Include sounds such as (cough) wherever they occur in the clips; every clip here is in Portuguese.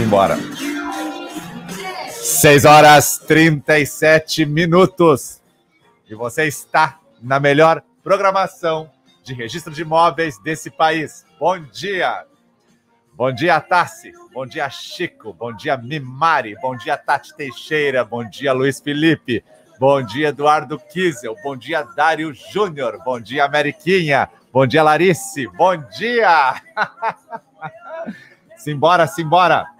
Simbora. 6 horas 37 minutos. E você está na melhor programação de registro de imóveis desse país. Bom dia. Bom dia, Tassi. Bom dia, Chico. Bom dia, Mimari. Bom dia, Tati Teixeira. Bom dia, Luiz Felipe. Bom dia, Eduardo Kiesel. Bom dia, Dário Júnior. Bom dia, Ameriquinha. Bom dia, Larice. Bom dia. (laughs) simbora, simbora.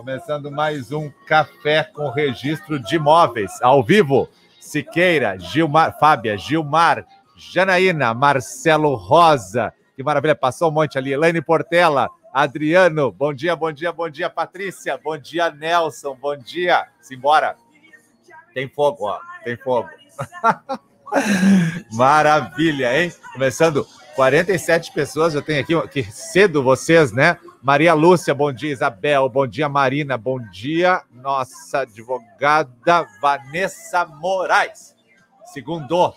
Começando mais um café com registro de imóveis ao vivo. Siqueira, Gilmar, Fábia, Gilmar, Janaína, Marcelo Rosa. Que maravilha, passou um monte ali. Elaine Portela, Adriano, bom dia, bom dia, bom dia, Patrícia, bom dia, Nelson, bom dia. Simbora. Tem fogo, ó, tem fogo. (laughs) Maravilha, hein? Começando 47 pessoas, eu tenho aqui, que cedo vocês, né? Maria Lúcia, bom dia. Isabel, bom dia. Marina, bom dia. Nossa advogada Vanessa Moraes. Segundou,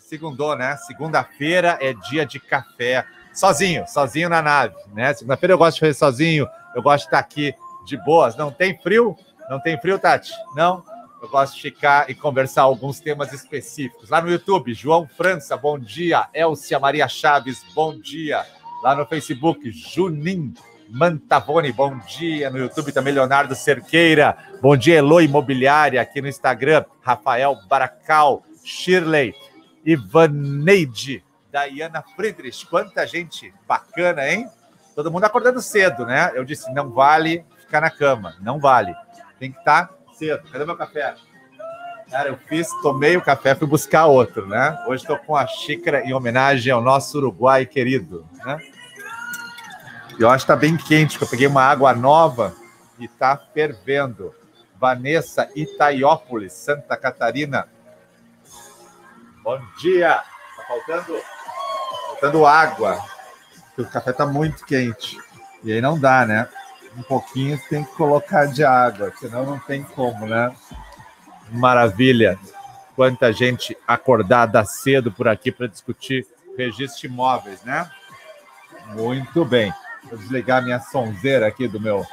segundou, né? Segunda-feira é dia de café. Sozinho, sozinho na nave, né? Segunda-feira eu gosto de fazer sozinho, eu gosto de estar aqui de boas. Não tem frio? Não tem frio, Tati? Não? Eu gosto de ficar e conversar alguns temas específicos. Lá no YouTube, João França, bom dia. Elcia Maria Chaves, bom dia. Lá no Facebook, Junim Mantavone, bom dia. No YouTube também, Leonardo Cerqueira. Bom dia, Elo Imobiliária. Aqui no Instagram, Rafael Baracal, Shirley, Ivaneide, Dayana Friedrich. Quanta gente bacana, hein? Todo mundo acordando cedo, né? Eu disse, não vale ficar na cama, não vale. Tem que estar cedo. Cadê meu café? Cara, eu fiz, tomei o café, fui buscar outro, né? Hoje estou com a xícara em homenagem ao nosso Uruguai querido, né? Eu acho que está bem quente, porque eu peguei uma água nova e está fervendo. Vanessa Itaiópolis, Santa Catarina. Bom dia! Tá faltando, faltando água, o café está muito quente. E aí não dá, né? Um pouquinho tem que colocar de água, senão não tem como, né? Maravilha! Quanta gente acordada cedo por aqui para discutir registro de imóveis, né? Muito bem. Vou desligar minha sonzeira aqui do meu.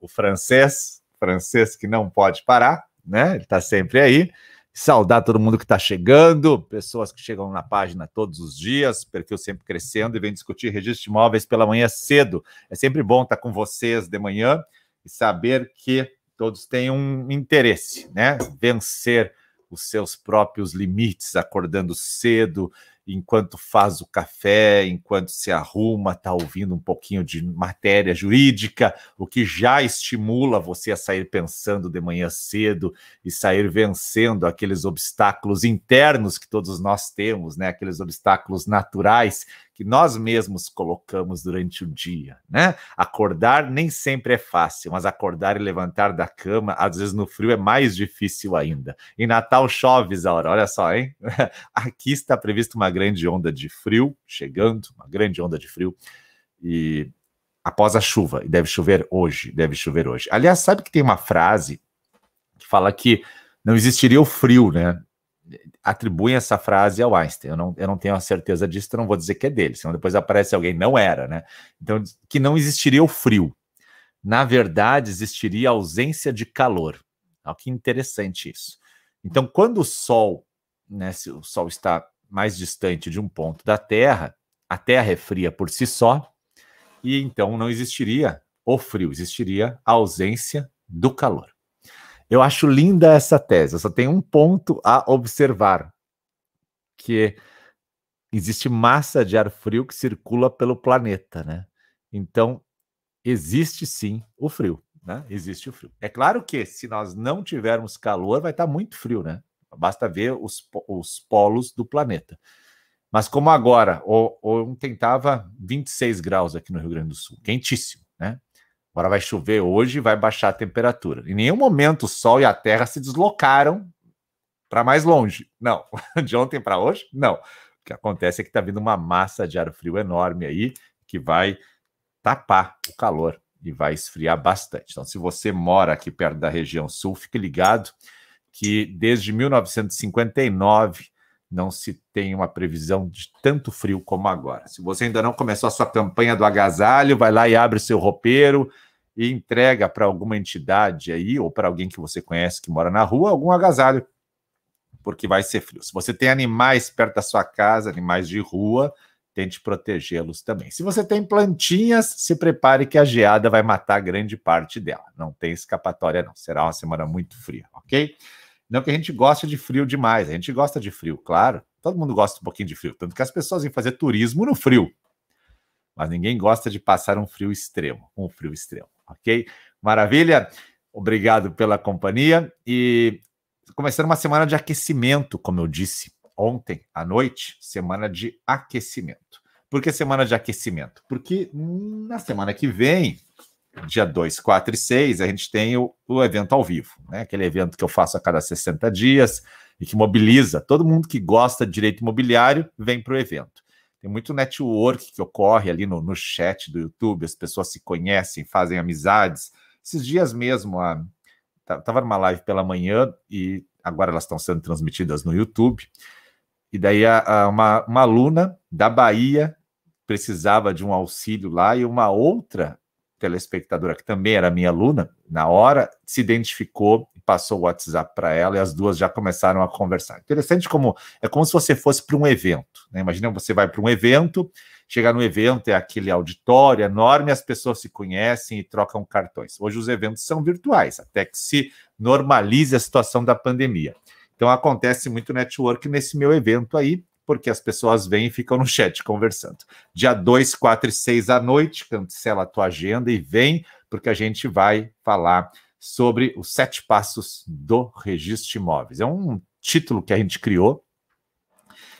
O francês, francês que não pode parar, né? Ele está sempre aí. Saudar todo mundo que está chegando, pessoas que chegam na página todos os dias, perfil sempre crescendo e vem discutir registro de imóveis pela manhã cedo. É sempre bom estar com vocês de manhã e saber que todos têm um interesse, né? Vencer os seus próprios limites, acordando cedo, enquanto faz o café, enquanto se arruma, está ouvindo um pouquinho de matéria jurídica, o que já estimula você a sair pensando de manhã cedo e sair vencendo aqueles obstáculos internos que todos nós temos, né? Aqueles obstáculos naturais que nós mesmos colocamos durante o dia, né? Acordar nem sempre é fácil, mas acordar e levantar da cama, às vezes no frio é mais difícil ainda. Em Natal chove, Isaura, olha só, hein? (laughs) Aqui está prevista uma grande onda de frio chegando, uma grande onda de frio e após a chuva, e deve chover hoje, deve chover hoje. Aliás, sabe que tem uma frase que fala que não existiria o frio, né? Atribuem essa frase ao Einstein. Eu não, eu não tenho a certeza disso, então não vou dizer que é dele, senão depois aparece alguém, não era, né? Então, que não existiria o frio. Na verdade, existiria a ausência de calor. Olha que interessante isso. Então, quando o Sol, né, se o Sol está mais distante de um ponto da Terra, a Terra é fria por si só, e então não existiria o frio, existiria a ausência do calor. Eu acho linda essa tese. Eu só tenho um ponto a observar, que existe massa de ar frio que circula pelo planeta, né? Então, existe sim o frio, né? Existe o frio. É claro que se nós não tivermos calor, vai estar muito frio, né? Basta ver os, os polos do planeta. Mas como agora, ontem estava 26 graus aqui no Rio Grande do Sul, quentíssimo? Agora vai chover hoje e vai baixar a temperatura. Em nenhum momento o Sol e a Terra se deslocaram para mais longe. Não. (laughs) De ontem para hoje, não. O que acontece é que está vindo uma massa de ar frio enorme aí que vai tapar o calor e vai esfriar bastante. Então, se você mora aqui perto da região sul, fique ligado que desde 1959 não se tem uma previsão de tanto frio como agora. Se você ainda não começou a sua campanha do agasalho, vai lá e abre seu roupeiro e entrega para alguma entidade aí, ou para alguém que você conhece que mora na rua, algum agasalho, porque vai ser frio. Se você tem animais perto da sua casa, animais de rua, tente protegê-los também. Se você tem plantinhas, se prepare que a geada vai matar grande parte dela. Não tem escapatória, não. Será uma semana muito fria, ok? Não que a gente goste de frio demais, a gente gosta de frio, claro. Todo mundo gosta um pouquinho de frio, tanto que as pessoas vêm fazer turismo no frio. Mas ninguém gosta de passar um frio extremo, um frio extremo, ok? Maravilha. Obrigado pela companhia e começando uma semana de aquecimento, como eu disse ontem à noite, semana de aquecimento. Por que semana de aquecimento? Porque na semana que vem dia 2, 4 e 6, a gente tem o, o, evento ao vivo, né? Aquele evento que eu faço a cada 60 dias e que mobiliza todo mundo que gosta de direito imobiliário, vem para o evento. Tem muito network que ocorre ali no, no chat do YouTube, as pessoas se conhecem, fazem amizades. Esses dias mesmo, a, tava numa live pela manhã e agora elas estão sendo transmitidas no YouTube. E daí a, a, uma, uma aluna da Bahia precisava de um auxílio lá e uma outra telespectadora, que também era minha aluna, na hora, se identificou passou o WhatsApp para ela e as duas já começaram a conversar. Interessante como é como se você fosse para um evento. Né? Imagina você vai para um evento, chegar no evento, é aquele auditório enorme, as pessoas se conhecem e trocam cartões. Hoje os eventos são virtuais, até que se normalize a situação da pandemia. Então acontece muito network nesse meu evento aí, porque as pessoas vêm e ficam no chat conversando. Dia 2, 4 e 6 à noite, cancela a tua agenda e vem, porque a gente vai falar sobre os sete passos do registro de imóveis. É um título que a gente criou.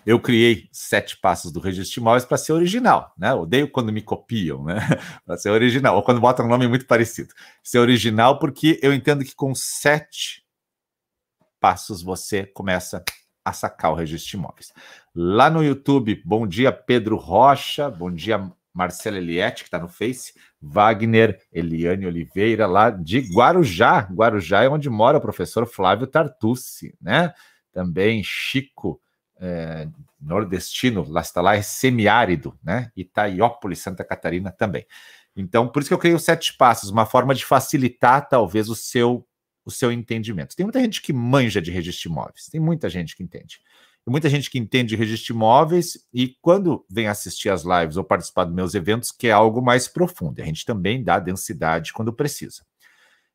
Eu criei sete passos do registro de imóveis para ser original, né? Odeio quando me copiam, né? (laughs) para ser original, ou quando botam um nome muito parecido. Ser original, porque eu entendo que com sete passos você começa a sacar o registro de imóveis. Lá no YouTube, bom dia Pedro Rocha, bom dia Marcela Eliette, que está no Face, Wagner, Eliane Oliveira, lá de Guarujá. Guarujá é onde mora o professor Flávio Tartucci, né? Também Chico, é, nordestino, lá está lá, é semiárido, né? Itaiópolis, Santa Catarina também. Então, por isso que eu criei os sete passos, uma forma de facilitar, talvez, o seu o seu entendimento. Tem muita gente que manja de registro de imóveis, tem muita gente que entende. Muita gente que entende de registro de imóveis e quando vem assistir as lives ou participar dos meus eventos, que é algo mais profundo. A gente também dá densidade quando precisa.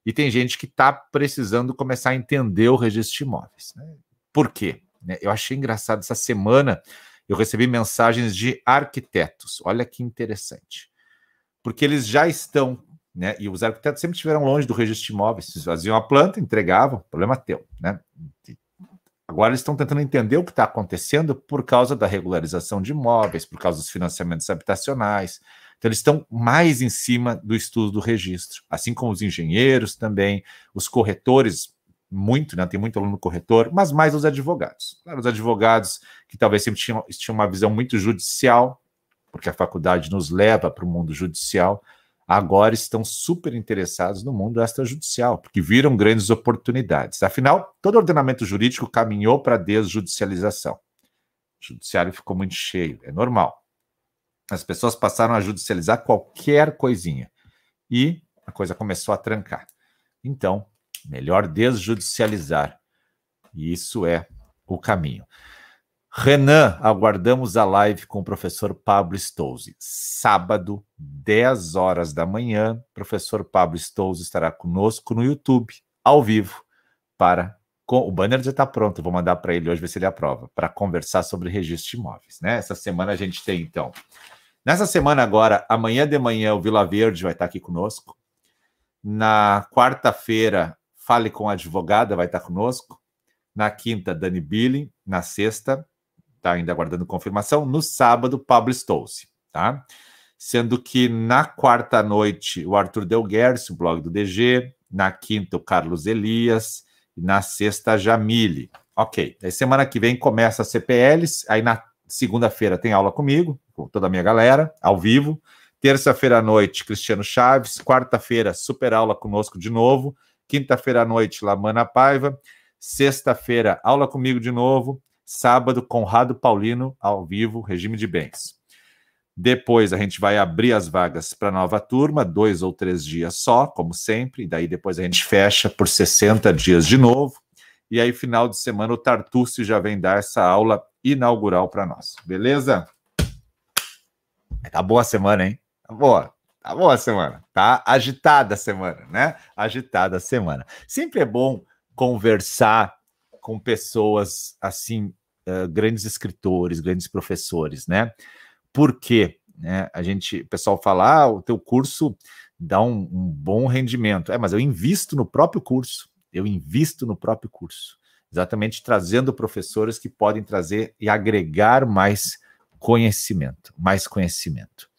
E tem gente que está precisando começar a entender o registro de imóveis. Né? Por quê? Né, eu achei engraçado essa semana. Eu recebi mensagens de arquitetos. Olha que interessante. Porque eles já estão né? E os arquitetos sempre estiveram longe do registro de imóveis, eles faziam a planta, entregavam, problema teu, né? Agora eles estão tentando entender o que está acontecendo por causa da regularização de imóveis, por causa dos financiamentos habitacionais. Então, eles estão mais em cima do estudo do registro, assim como os engenheiros também, os corretores, muito, né? Tem muito aluno corretor, mas mais os advogados. Claro, os advogados que talvez sempre tinham, tinham uma visão muito judicial, porque a faculdade nos leva para o mundo judicial, agora estão super interessados no mundo extrajudicial, porque viram grandes oportunidades. Afinal, todo ordenamento jurídico caminhou para a desjudicialização. O judiciário ficou muito cheio, é normal. As pessoas passaram a judicializar qualquer coisinha e a coisa começou a trancar. Então, melhor desjudicializar. E isso é o caminho. Renan, aguardamos a live com o professor Pablo Stouze. Sábado, 10 horas da manhã, professor Pablo Stouze estará conosco no YouTube, ao vivo, para. O banner já está pronto, vou mandar para ele hoje ver se ele aprova, para conversar sobre registro de imóveis. Né? Essa semana a gente tem, então. Nessa semana agora, amanhã de manhã, o Vila Verde vai estar aqui conosco. Na quarta-feira, Fale com a Advogada vai estar conosco. Na quinta, Dani Billing. Na sexta, está ainda aguardando confirmação. No sábado, Pablo Stolze, tá? Sendo que na quarta noite, o Arthur Delguers, o blog do DG. Na quinta, o Carlos Elias. E na sexta, a Jamile. Ok. Aí semana que vem começa a CPLs. Aí na segunda-feira tem aula comigo, com toda a minha galera, ao vivo. Terça-feira à noite, Cristiano Chaves. Quarta-feira, super aula conosco de novo. Quinta-feira à noite, Lamana Paiva. Sexta-feira, aula comigo de novo. Sábado, Conrado Paulino, ao vivo, regime de bens. Depois a gente vai abrir as vagas para nova turma, dois ou três dias só, como sempre, e daí depois a gente fecha por 60 dias de novo. E aí, final de semana, o Tartucci já vem dar essa aula inaugural para nós. Beleza? Tá boa a semana, hein? Tá boa. Tá boa a semana. Tá agitada a semana, né? Agitada a semana. Sempre é bom conversar com pessoas assim, uh, grandes escritores, grandes professores, né? Por quê? Né? A gente, o pessoal fala, ah, o teu curso dá um, um bom rendimento. É, mas eu invisto no próprio curso. Eu invisto no próprio curso. Exatamente trazendo professores que podem trazer e agregar mais conhecimento, mais conhecimento.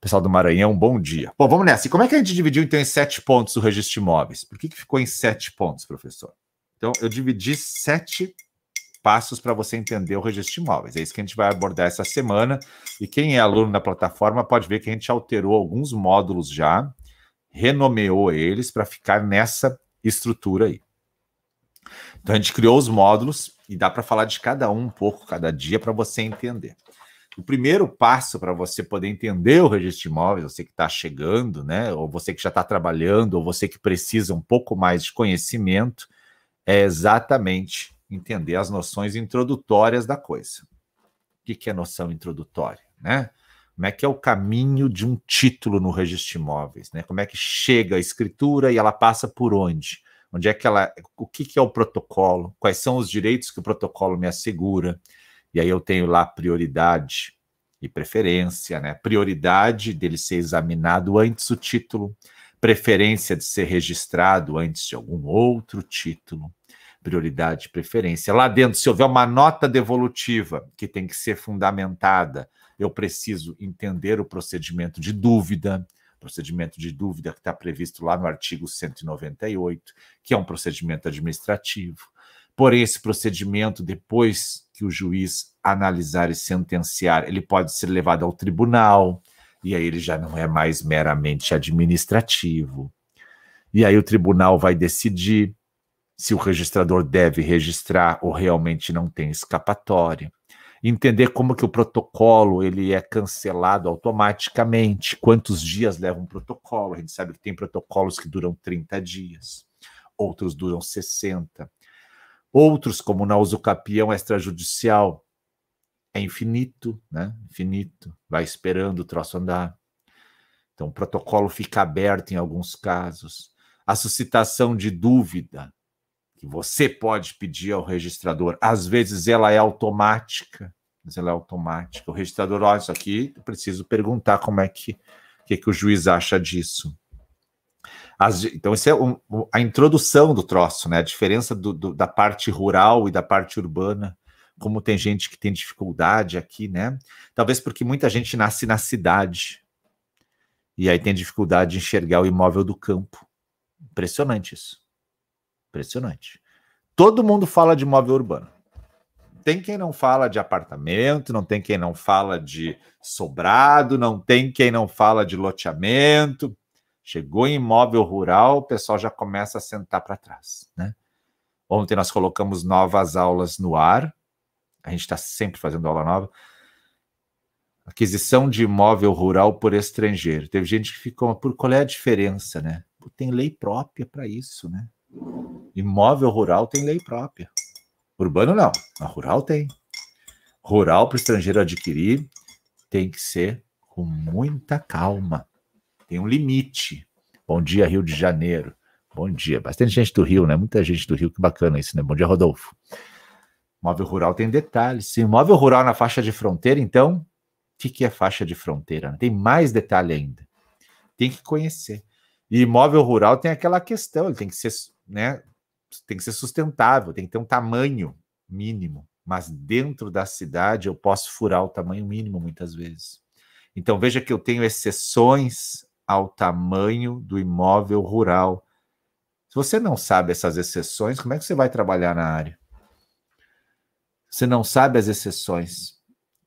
Pessoal do Maranhão, bom dia. Bom, vamos nessa. E como é que a gente dividiu, então, em sete pontos o registro de imóveis? Por que, que ficou em sete pontos, professor? Então, eu dividi sete passos para você entender o registro de imóveis. É isso que a gente vai abordar essa semana. E quem é aluno da plataforma pode ver que a gente alterou alguns módulos já, renomeou eles para ficar nessa estrutura aí. Então a gente criou os módulos e dá para falar de cada um um pouco cada dia para você entender. O primeiro passo para você poder entender o registro de imóveis, você que está chegando, né, ou você que já está trabalhando, ou você que precisa um pouco mais de conhecimento, é exatamente entender as noções introdutórias da coisa. O que, é noção introdutória, né? Como é que é o caminho de um título no registro de imóveis, né? Como é que chega a escritura e ela passa por onde? Onde é que ela, o que, que é o protocolo? Quais são os direitos que o protocolo me assegura? E aí eu tenho lá prioridade e preferência, né? Prioridade dele ser examinado antes do título, preferência de ser registrado antes de algum outro título prioridade, preferência. Lá dentro, se houver uma nota devolutiva que tem que ser fundamentada, eu preciso entender o procedimento de dúvida, procedimento de dúvida que está previsto lá no artigo 198, que é um procedimento administrativo. Porém, esse procedimento, depois que o juiz analisar e sentenciar, ele pode ser levado ao tribunal, e aí ele já não é mais meramente administrativo. E aí o tribunal vai decidir se o registrador deve registrar ou realmente não tem escapatória. Entender como que o protocolo ele é cancelado automaticamente, quantos dias leva um protocolo. A gente sabe que tem protocolos que duram 30 dias, outros duram 60. Outros, como na usucapião extrajudicial, é infinito, né? Infinito, vai esperando o troço andar. Então, o protocolo fica aberto em alguns casos. A suscitação de dúvida, que você pode pedir ao registrador. Às vezes ela é automática, mas ela é automática. O registrador, olha, isso aqui, preciso perguntar como é que, que, que o juiz acha disso. As, então, isso é um, a introdução do troço, né? A diferença do, do, da parte rural e da parte urbana. Como tem gente que tem dificuldade aqui, né? Talvez porque muita gente nasce na cidade e aí tem dificuldade de enxergar o imóvel do campo. Impressionante isso. Impressionante. Todo mundo fala de imóvel urbano. Tem quem não fala de apartamento, não tem quem não fala de sobrado, não tem quem não fala de loteamento. Chegou em imóvel rural, o pessoal já começa a sentar para trás, né? Ontem nós colocamos novas aulas no ar. A gente está sempre fazendo aula nova. Aquisição de imóvel rural por estrangeiro. Teve gente que ficou, por qual é a diferença, né? Tem lei própria para isso, né? Imóvel rural tem lei própria. Urbano não, a rural tem. Rural para o estrangeiro adquirir tem que ser com muita calma. Tem um limite. Bom dia, Rio de Janeiro. Bom dia. Bastante gente do Rio, né? Muita gente do Rio, que bacana isso, né? Bom dia, Rodolfo. Imóvel rural tem detalhes. Se imóvel rural na faixa de fronteira, então, o que, é faixa de fronteira? Tem mais detalhe ainda. Tem que conhecer. E imóvel rural tem aquela questão, ele tem que ser né, tem que ser sustentável, tem que ter um tamanho mínimo. Mas dentro da cidade eu posso furar o tamanho mínimo muitas vezes. Então veja que eu tenho exceções ao tamanho do imóvel rural. Se você não sabe essas exceções, como é que você vai trabalhar na área? Você não sabe as exceções.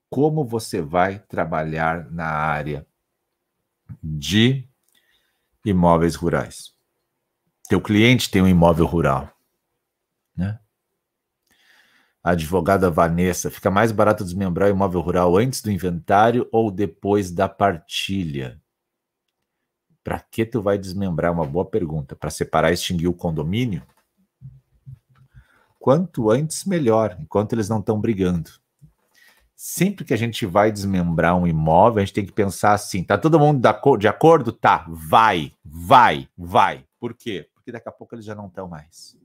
Como você vai trabalhar na área de imóveis rurais? Teu cliente tem um imóvel rural, né? A advogada Vanessa, fica mais barato desmembrar o imóvel rural antes do inventário ou depois da partilha? Para que tu vai desmembrar? Uma boa pergunta. Para separar e extinguir o condomínio? Quanto antes, melhor, enquanto eles não estão brigando. Sempre que a gente vai desmembrar um imóvel, a gente tem que pensar assim: tá todo mundo de acordo? Tá, vai, vai, vai. Por quê? Porque daqui a pouco eles já não estão mais.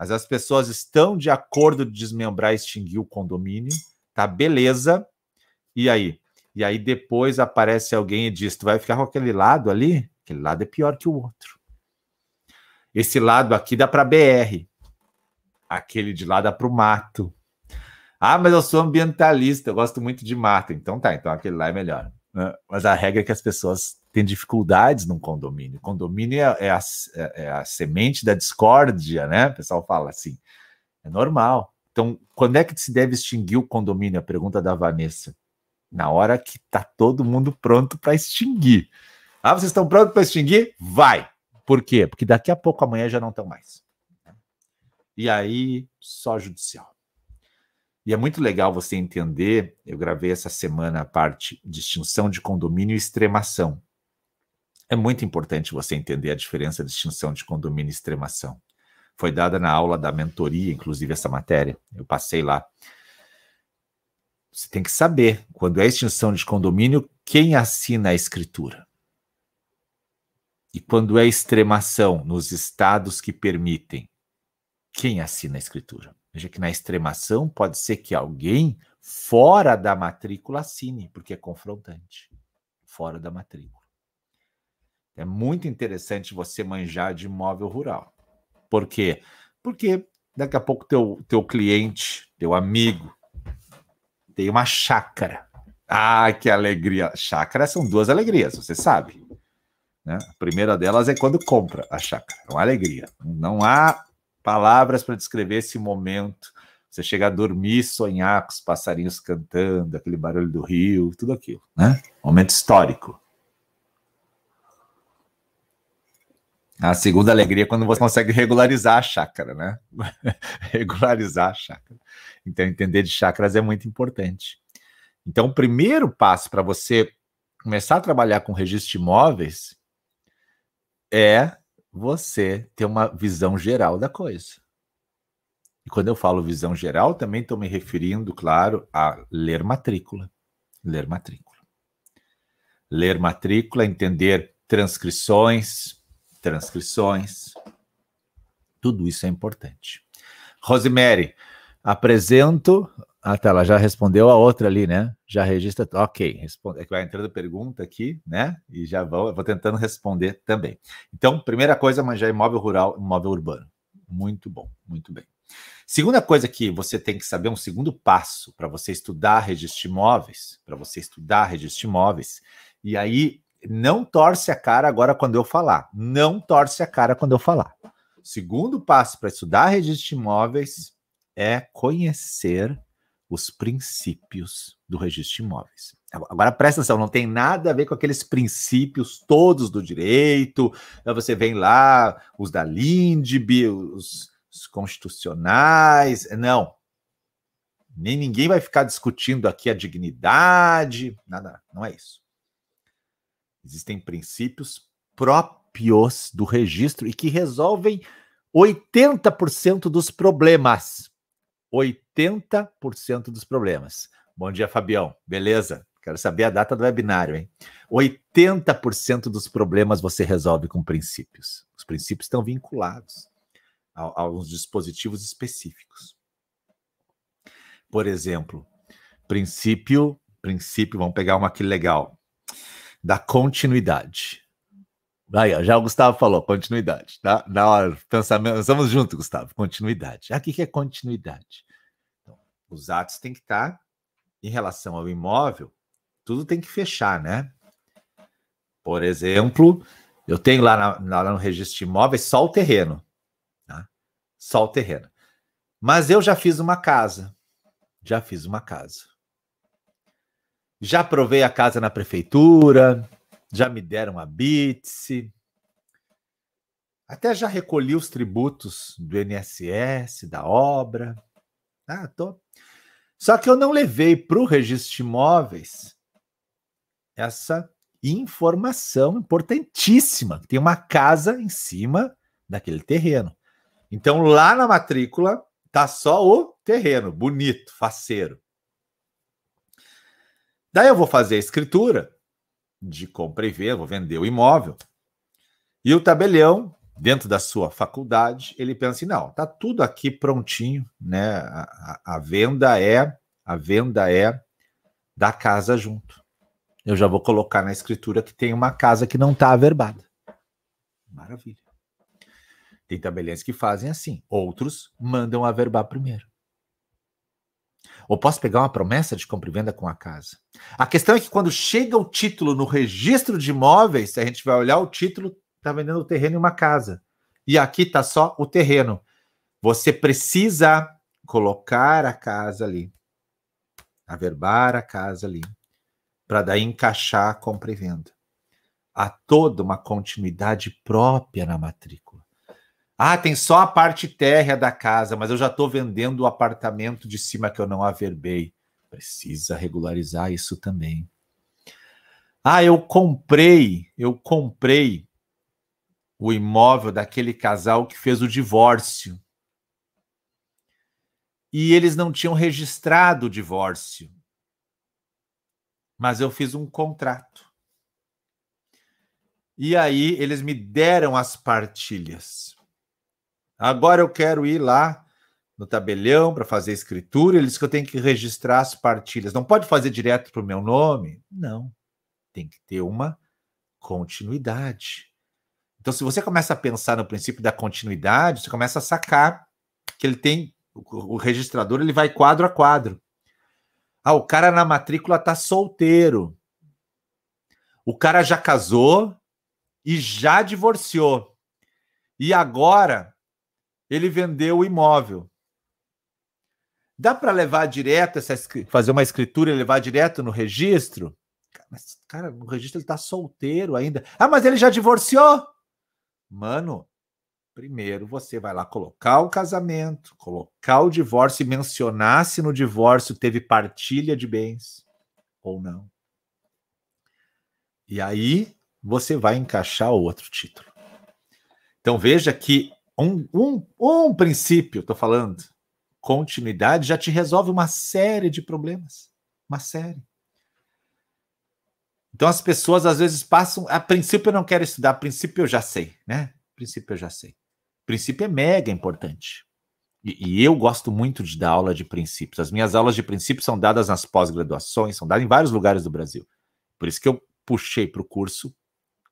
Mas as pessoas estão de acordo de desmembrar e extinguir o condomínio, tá? Beleza. E aí? E aí depois aparece alguém e diz: tu vai ficar com aquele lado ali? Aquele lado é pior que o outro. Esse lado aqui dá para BR. Aquele de lá dá para o mato. Ah, mas eu sou ambientalista, eu gosto muito de mato. Então tá, então aquele lá é melhor. Né? Mas a regra é que as pessoas têm dificuldades num condomínio. Condomínio é, é, a, é, é a semente da discórdia, né? O pessoal fala assim. É normal. Então, quando é que se deve extinguir o condomínio? A pergunta da Vanessa. Na hora que tá todo mundo pronto para extinguir. Ah, vocês estão prontos para extinguir? Vai! Por quê? Porque daqui a pouco amanhã já não estão mais. E aí, só judicial. E é muito legal você entender. Eu gravei essa semana a parte distinção de condomínio e extremação. É muito importante você entender a diferença de distinção de condomínio e extremação. Foi dada na aula da mentoria, inclusive, essa matéria. Eu passei lá. Você tem que saber, quando é extinção de condomínio, quem assina a escritura. E quando é extremação nos estados que permitem, quem assina a escritura? Veja que na extremação pode ser que alguém fora da matrícula assine, porque é confrontante. Fora da matrícula. É muito interessante você manjar de imóvel rural. Por quê? Porque daqui a pouco teu, teu cliente, teu amigo, tem uma chácara. Ah, que alegria! Chácara são duas alegrias, você sabe. Né? A primeira delas é quando compra a chácara. É uma alegria. Não há palavras para descrever esse momento. Você chega a dormir, sonhar com os passarinhos cantando, aquele barulho do rio, tudo aquilo, né? Momento histórico. A segunda alegria é quando você consegue regularizar a chácara, né? (laughs) regularizar a chácara. Então, entender de chácaras é muito importante. Então, o primeiro passo para você começar a trabalhar com registro de imóveis é você ter uma visão geral da coisa. E quando eu falo visão geral, também estou me referindo, claro, a ler matrícula. Ler matrícula. Ler matrícula, entender transcrições, transcrições. Tudo isso é importante. Rosemary, apresento ah, tá, ela já respondeu a outra ali, né? Já registra. Ok, responde, é que vai entrando pergunta aqui, né? E já vou, vou tentando responder também. Então, primeira coisa, manjar imóvel rural, imóvel urbano. Muito bom, muito bem. Segunda coisa que você tem que saber, um segundo passo para você estudar registro imóveis, para você estudar registro imóveis, e aí não torce a cara agora quando eu falar. Não torce a cara quando eu falar. Segundo passo para estudar registro de imóveis é conhecer os princípios do registro de imóveis. Agora presta atenção, não tem nada a ver com aqueles princípios todos do direito. Você vem lá, os da LINDB, os, os constitucionais. Não. Nem ninguém vai ficar discutindo aqui a dignidade, nada, não é isso. Existem princípios próprios do registro e que resolvem 80% dos problemas. 80% dos problemas. Bom dia, Fabião. Beleza? Quero saber a data do webinário, hein? 80% dos problemas você resolve com princípios. Os princípios estão vinculados a, alguns dispositivos específicos. Por exemplo, princípio, princípio, vamos pegar uma aqui legal, da continuidade. Aí, já o Gustavo falou, continuidade, tá? Na hora, pensamento, estamos juntos, Gustavo, continuidade. Aqui que é continuidade. Então, os atos têm que estar em relação ao imóvel, tudo tem que fechar, né? Por exemplo, eu tenho lá, na, lá no registro de imóveis só o terreno, tá? Só o terreno. Mas eu já fiz uma casa, já fiz uma casa. Já provei a casa na prefeitura, já me deram a BITSE, até já recolhi os tributos do INSS, da obra. Ah, tô. Só que eu não levei para o registro de imóveis essa informação importantíssima. Tem uma casa em cima daquele terreno. Então, lá na matrícula, tá só o terreno, bonito, faceiro. Daí eu vou fazer a escritura de compra e venda, vou vender o imóvel. E o tabelião, dentro da sua faculdade, ele pensa assim: não, tá tudo aqui prontinho, né? A, a, a venda é a venda é da casa junto. Eu já vou colocar na escritura que tem uma casa que não está averbada. Maravilha. Tem tabeliões que fazem assim, outros mandam averbar primeiro. Ou posso pegar uma promessa de compra e venda com a casa. A questão é que quando chega o título no registro de imóveis, se a gente vai olhar o título, está vendendo o terreno em uma casa. E aqui está só o terreno. Você precisa colocar a casa ali, averbar a casa ali, para daí encaixar a compra e venda. Há toda uma continuidade própria na matrícula. Ah, tem só a parte térrea da casa, mas eu já estou vendendo o apartamento de cima que eu não averbei. Precisa regularizar isso também. Ah, eu comprei, eu comprei o imóvel daquele casal que fez o divórcio. E eles não tinham registrado o divórcio. Mas eu fiz um contrato. E aí eles me deram as partilhas. Agora eu quero ir lá no tabelião para fazer a escritura, eles que eu tenho que registrar as partilhas. Não pode fazer direto para o meu nome? Não. Tem que ter uma continuidade. Então, se você começa a pensar no princípio da continuidade, você começa a sacar que ele tem o registrador, ele vai quadro a quadro. Ah, o cara na matrícula tá solteiro. O cara já casou e já divorciou. E agora ele vendeu o imóvel. Dá para levar direto essa fazer uma escritura e levar direto no registro? Mas, cara, no registro ele está solteiro ainda. Ah, mas ele já divorciou? Mano, primeiro você vai lá colocar o casamento, colocar o divórcio e mencionar se no divórcio teve partilha de bens ou não. E aí você vai encaixar outro título. Então veja que um, um, um princípio, estou falando, continuidade, já te resolve uma série de problemas. Uma série. Então as pessoas às vezes passam. A princípio eu não quero estudar, a princípio eu já sei, né? A princípio eu já sei. A princípio é mega importante. E, e, eu gosto muito de dar aula de princípios. As minhas aulas de princípios são dadas nas pós-graduações, são dadas em vários lugares do Brasil. Por isso que eu puxei para o curso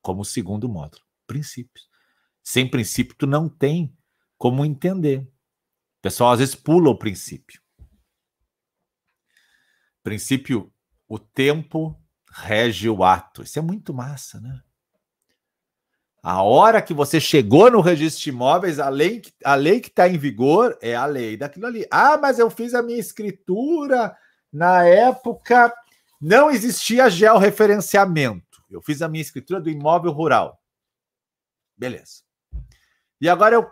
como segundo módulo. Princípios. Sem princípio, tu não tem como entender. O pessoal às vezes pula o princípio. Princípio, o tempo rege o ato. Isso é muito massa, né? A hora que você chegou no registro de imóveis, a lei, a lei que está em vigor é a lei daquilo ali. Ah, mas eu fiz a minha escritura na época, não existia georreferenciamento. Eu fiz a minha escritura do imóvel rural. Beleza. E agora eu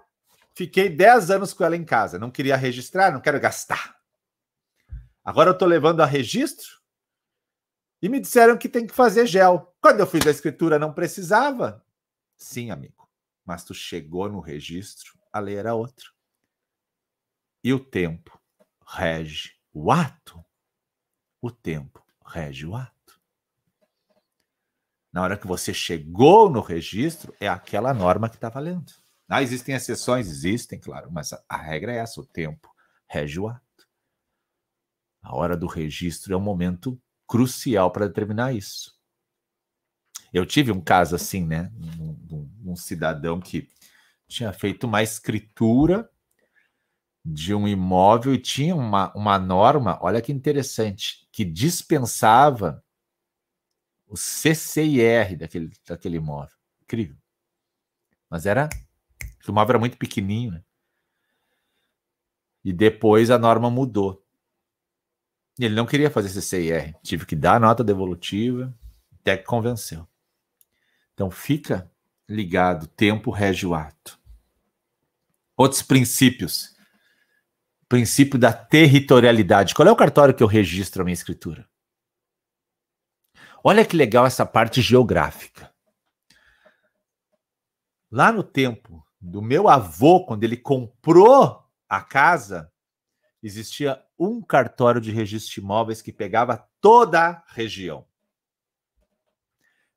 fiquei 10 anos com ela em casa. Não queria registrar, não quero gastar. Agora eu estou levando a registro e me disseram que tem que fazer gel. Quando eu fiz a escritura, não precisava. Sim, amigo. Mas tu chegou no registro, a lei era outra. E o tempo rege o ato. O tempo rege o ato. Na hora que você chegou no registro, é aquela norma que está valendo. Ah, existem exceções? Existem, claro, mas a, regra é essa: o tempo rege o ato. A hora do registro é um momento crucial para determinar isso. Eu tive um caso assim, né? Um, um, um, cidadão que tinha feito uma escritura de um imóvel e tinha uma, uma norma, olha que interessante, que dispensava o CCIR daquele, daquele imóvel. Incrível. Mas era o era muito pequenininho, né? E depois a norma mudou. E ele não queria fazer CCIR. Tive que dar nota devolutiva, até que convenceu. Então fica ligado, tempo rege o ato. Outros princípios Princípio da territorialidade. Qual é o cartório que eu registro a minha escritura? Olha que legal essa parte geográfica. Lá no tempo do meu avô, quando ele comprou a casa, existia um cartório de registro de imóveis que pegava toda a região.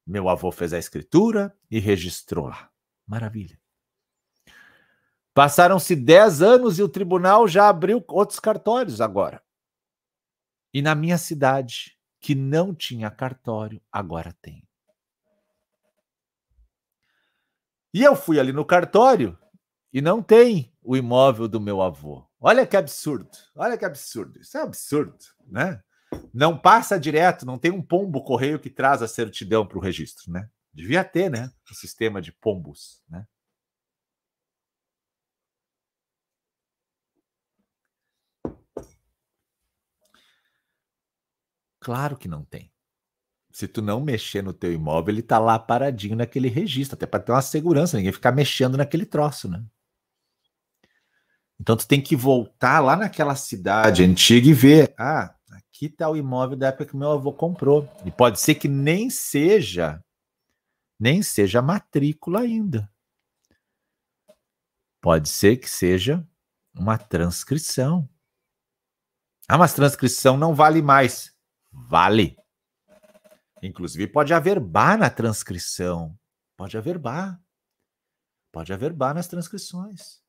Meu avô fez a escritura e registrou lá. Maravilha. Passaram-se 10 anos e o tribunal já abriu outros cartórios agora. E na minha cidade, que não tinha cartório, agora tem. E eu fui ali no cartório e não tem o imóvel do meu avô. Olha que absurdo. Olha que absurdo. Isso é absurdo, né? Não passa direto, não tem um pombo correio que traz a certidão para o registro, né? Devia ter, né? O sistema de pombos, né? Claro que não tem. Se tu não mexer no teu imóvel, ele tá lá paradinho naquele registro, até para ter uma segurança, ninguém ficar mexendo naquele troço, né? Então tu tem que voltar lá naquela cidade antiga e ver, ah, aqui está o imóvel da época que meu avô comprou. E pode ser que nem seja, nem seja matrícula ainda. Pode ser que seja uma transcrição. Ah, mas transcrição não vale mais. Vale. Inclusive, pode haver bar na transcrição. Pode haver bar. Pode haver bar nas transcrições.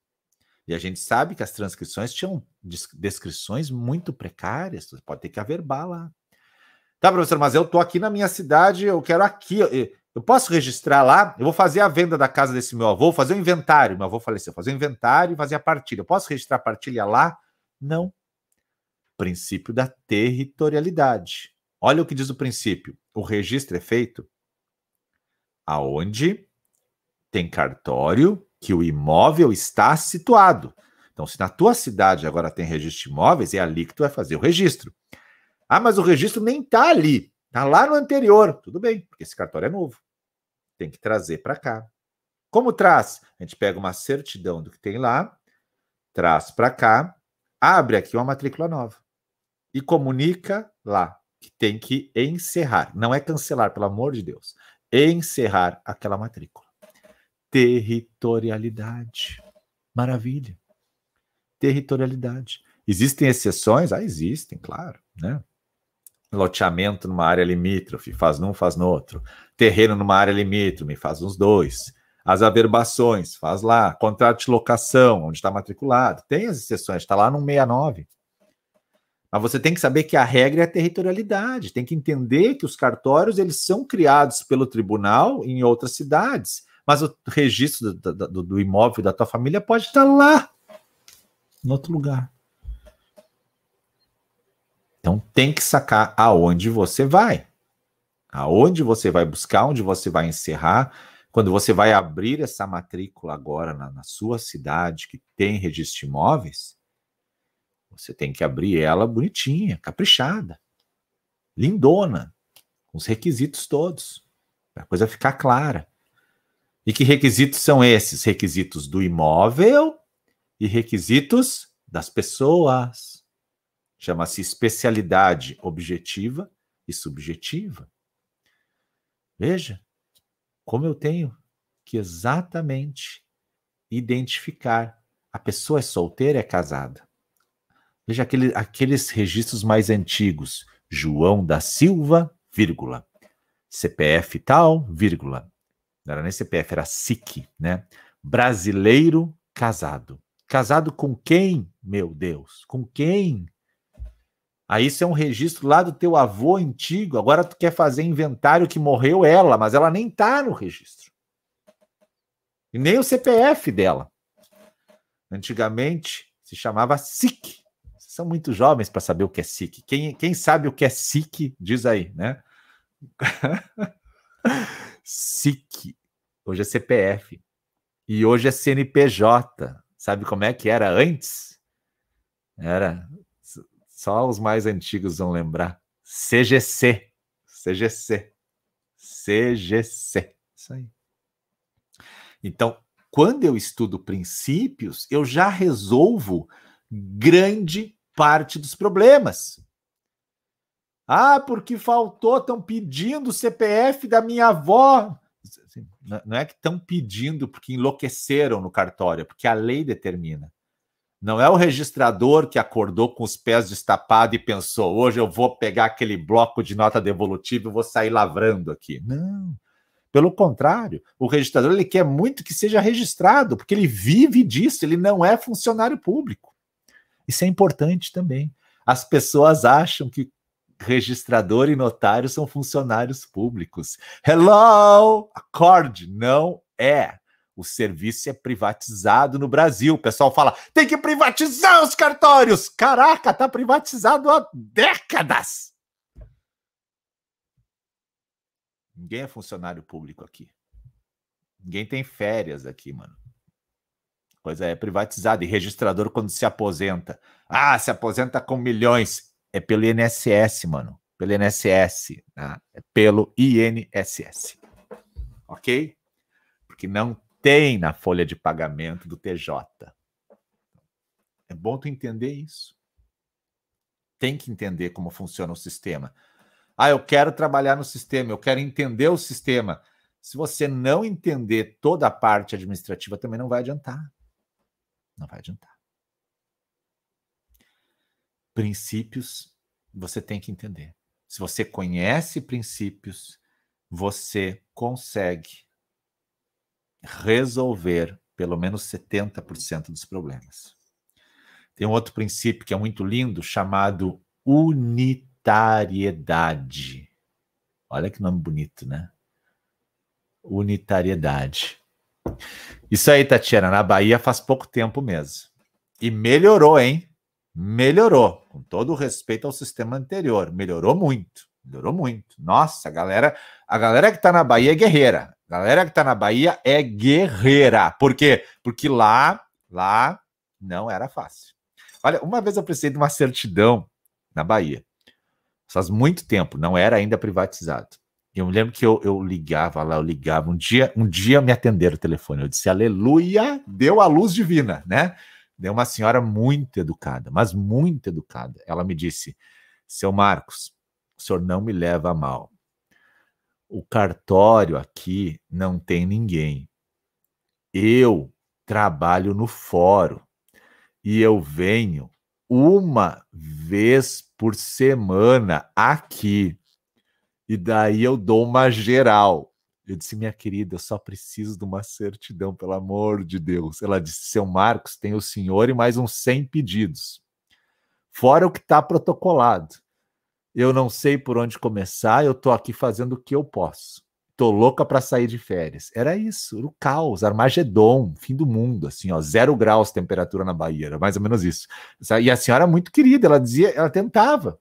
E a gente sabe que as transcrições tinham descrições muito precárias, pode ter que haver bala. Tá, professor, mas eu tô aqui na minha cidade, eu quero aqui. Eu posso registrar lá? Eu vou fazer a venda da casa desse meu avô, fazer o um inventário. Meu avô faleceu, fazer o um inventário e fazer a partilha. Eu posso registrar a partilha lá? Não. Princípio da territorialidade. Olha o que diz o princípio. O registro é feito aonde tem cartório que o imóvel está situado. Então, se na tua cidade agora tem registro de imóveis, é ali que tu vai fazer o registro. Ah, mas o registro nem está ali, está lá no anterior. Tudo bem, porque esse cartório é novo. Tem que trazer para cá. Como traz? A gente pega uma certidão do que tem lá, traz para cá, abre aqui uma matrícula nova e comunica lá que tem que encerrar. Não é cancelar, pelo amor de Deus. Encerrar aquela matrícula territorialidade. Maravilha. Territorialidade. Existem exceções? Ah, existem, claro, né? Loteamento numa área limítrofe, faz num, faz no outro. Terreno numa área limítrofe, faz nos dois. As averbações, faz lá. Contrato de locação, onde está matriculado. Tem as exceções, está lá no 69. Mas você tem que saber que a regra é a territorialidade. Tem que entender que os cartórios eles são criados pelo tribunal em outras cidades mas o registro do, do, do imóvel da tua família pode estar lá, em outro lugar. Então tem que sacar aonde você vai. Aonde você vai buscar, onde você vai encerrar. Quando você vai abrir essa matrícula agora na, na sua cidade que tem registro de imóveis, você tem que abrir ela bonitinha, caprichada, lindona, com os requisitos todos, para a coisa ficar clara. E que requisitos são esses? Requisitos do imóvel e requisitos das pessoas. Chama-se especialidade objetiva e subjetiva. Veja como eu tenho que exatamente identificar a pessoa é solteira é casada. Veja aquele, aqueles registros mais antigos. João da Silva, vírgula. CPF tal, vírgula. Não era nem CPF, era SIC, né? Brasileiro casado. Casado com quem, meu Deus? Com quem? Aí isso é um registro lá do teu avô antigo. Agora tu quer fazer inventário que morreu ela, mas ela nem tá no registro. E nem o CPF dela. Antigamente se chamava SIC. São muito jovens para saber o que é SIC. Quem, quem sabe o que é SIC, diz aí, né? (laughs) SIC, hoje é CPF. E hoje é CNPJ. Sabe como é que era antes? Era só os mais antigos vão lembrar. CGC. CGC. CGC. Isso aí. Então, quando eu estudo princípios, eu já resolvo grande parte dos problemas. Ah, porque faltou, estão pedindo o CPF da minha avó. Assim, não é que estão pedindo porque enlouqueceram no cartório, é porque a lei determina. Não é o registrador que acordou com os pés destapados e pensou: hoje eu vou pegar aquele bloco de nota devolutiva e vou sair lavrando aqui. Não. Pelo contrário, o registrador ele quer muito que seja registrado, porque ele vive disso, ele não é funcionário público. Isso é importante também. As pessoas acham que registrador e notário são funcionários públicos. Hello! Acorde, não é. O serviço é privatizado no Brasil. O pessoal fala: tem que privatizar os cartórios. Caraca, tá privatizado há décadas. Ninguém é funcionário público aqui. Ninguém tem férias aqui, mano. Coisa é privatizada. E registrador, quando se aposenta. Ah, se aposenta com milhões. É pelo INSS, mano. Pelo INSS. Tá? É pelo INSS. Ok? Porque não tem na folha de pagamento do TJ. É bom tu entender isso. Tem que entender como funciona o sistema. Ah, eu quero trabalhar no sistema, eu quero entender o sistema. Se você não entender toda a parte administrativa, também não vai adiantar. Não vai adiantar. Princípios você tem que entender. Se você conhece princípios, você consegue resolver pelo menos 70% dos problemas. Tem um outro princípio que é muito lindo, chamado unitariedade. Olha que nome bonito, né? Unitariedade. Isso aí, Tatiana, na Bahia faz pouco tempo mesmo. E melhorou, hein? Melhorou. Com todo o respeito ao sistema anterior. Melhorou muito. Melhorou muito. Nossa, a galera, a galera que tá na Bahia é guerreira. Galera que tá na Bahia é guerreira. Por quê? Porque lá, lá não era fácil. Olha, uma vez eu precisei de uma certidão na Bahia. Faz muito tempo, não era ainda privatizado. Eu me lembro que eu, eu ligava lá, eu ligava. Um dia, um dia me atenderam o telefone. Eu disse, aleluia, deu a luz divina, né? Deu uma senhora muito educada, mas muito educada. Ela me disse, seu Marcos, o senhor não me leva a mal o cartório aqui não tem ninguém. Eu trabalho no fórum e eu venho uma vez por semana aqui. E daí eu dou uma geral. Eu disse, minha querida, eu só preciso de uma certidão, pelo amor de Deus. Ela disse, seu Marcos, tem o senhor e mais uns 100 pedidos. Fora o que está protocolado eu não sei por onde começar, eu tô aqui fazendo o que eu posso. Tô louca para sair de férias. Era isso, o caos, Armagedon, fim do mundo, assim, ó, zero graus temperatura na Bahia, era mais ou menos isso. E a senhora muito querida, ela dizia, ela tentava,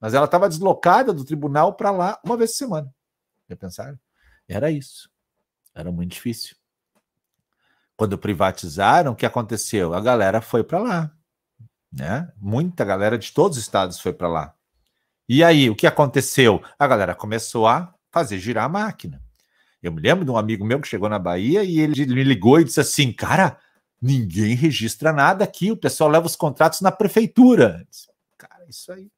mas ela estava deslocada do tribunal para lá uma vez por semana. Já pensaram? Era isso. Era muito difícil. Quando privatizaram, o que aconteceu? A galera foi para lá, né? Muita galera de todos os estados foi para lá. E aí, o que aconteceu? A galera começou a fazer girar a máquina. Eu me lembro de um amigo meu que chegou na Bahia e ele me ligou e disse assim: Cara, ninguém registra nada aqui, o pessoal leva os contratos na prefeitura. Disse, Cara, isso aí.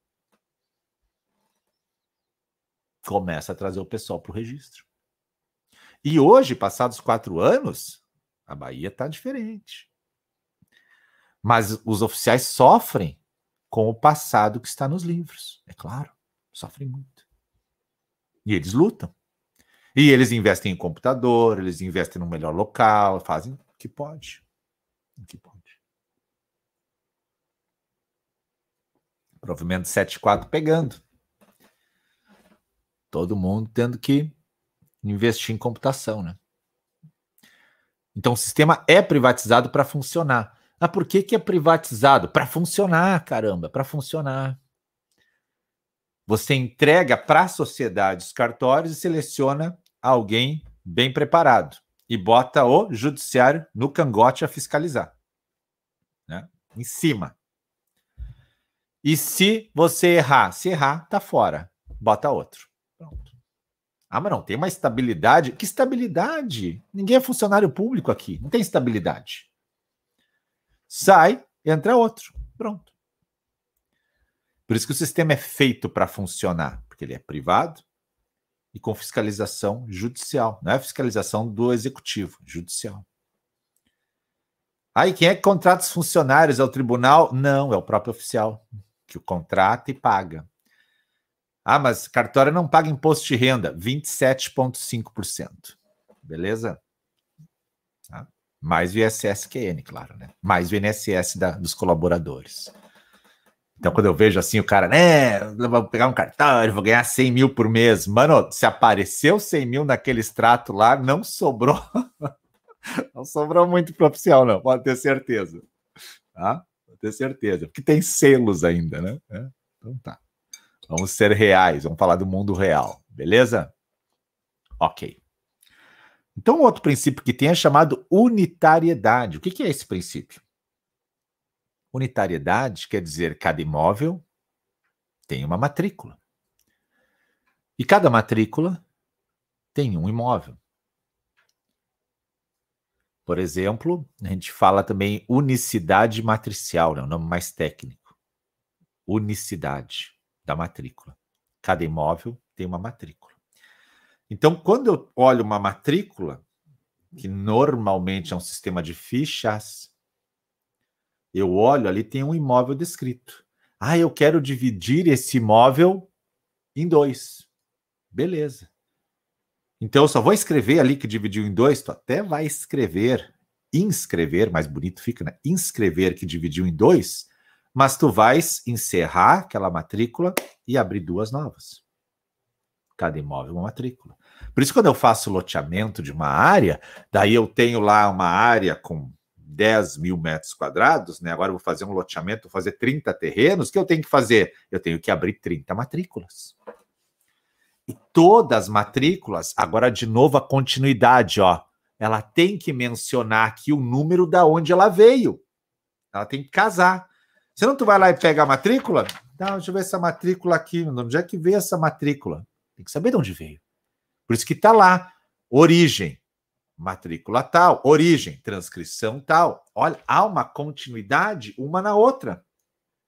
Começa a trazer o pessoal para o registro. E hoje, passados quatro anos, a Bahia está diferente. Mas os oficiais sofrem com o passado que está nos livros. É claro, sofrem muito. E eles lutam. E eles investem em computador, eles investem no melhor local, fazem o que pode. O que pode. Provimento 74 pegando. Todo mundo tendo que investir em computação, né? Então o sistema é privatizado para funcionar. Ah, por que, que é privatizado? Para funcionar, caramba, para funcionar. Você entrega para a sociedade os cartórios e seleciona alguém bem preparado e bota o judiciário no cangote a fiscalizar. Né? Em cima. E se você errar, se errar, tá fora. Bota outro. Ah, mas não tem uma estabilidade. Que estabilidade? Ninguém é funcionário público aqui. Não tem estabilidade sai, entra outro. Pronto. Por isso que o sistema é feito para funcionar, porque ele é privado e com fiscalização judicial. Não é fiscalização do executivo, judicial. Aí, quem é que contrata os funcionários? É o tribunal? Não, é o próprio oficial que o contrata e paga. Ah, mas cartório não paga imposto de renda, 27,5%. Beleza? Tá? Mais o ISSQN, claro, né? Mais o INSS da, dos colaboradores. Então, quando eu vejo assim, o cara, né, vou pegar um cartão, vou ganhar 100 mil por mês. Mano, se apareceu 100 mil naquele extrato lá, não sobrou. (laughs) não sobrou muito para oficial, não, pode ter certeza. Tá? Pode ter certeza. Porque tem selos ainda, né? É, então tá. Vamos ser reais, vamos falar do mundo real, beleza? Ok. Então, outro princípio que tem é chamado unitariedade. O que, é esse princípio? Unitariedade quer dizer cada imóvel tem uma matrícula. E cada matrícula tem um imóvel. Por exemplo, a gente fala também unicidade matricial, é né, o nome mais técnico. Unicidade da matrícula. Cada imóvel tem uma matrícula. Então, quando eu olho uma matrícula, que normalmente é um sistema de fichas, eu olho ali, tem um imóvel descrito. Ah, eu quero dividir esse imóvel em dois. Beleza. Então eu só vou escrever ali que dividiu em dois, tu até vai escrever, inscrever, mais bonito fica, né? Inscrever que dividiu em dois, mas tu vais encerrar aquela matrícula e abrir duas novas. Cada imóvel uma matrícula. Por isso, quando eu faço loteamento de uma área, daí eu tenho lá uma área com 10 mil metros quadrados, né? Agora eu vou fazer um loteamento, vou fazer 30 terrenos. O que eu tenho que fazer? Eu tenho que abrir 30 matrículas. E todas as matrículas, agora de novo a continuidade, ó. Ela tem que mencionar aqui o número da onde ela veio. Ela tem que casar. Se não tu vai lá e pega a matrícula, não, deixa eu ver essa matrícula aqui, onde é que veio essa matrícula? Tem que saber de onde veio. Por isso que tá lá, origem matrícula tal, origem, transcrição tal. Olha, há uma continuidade uma na outra.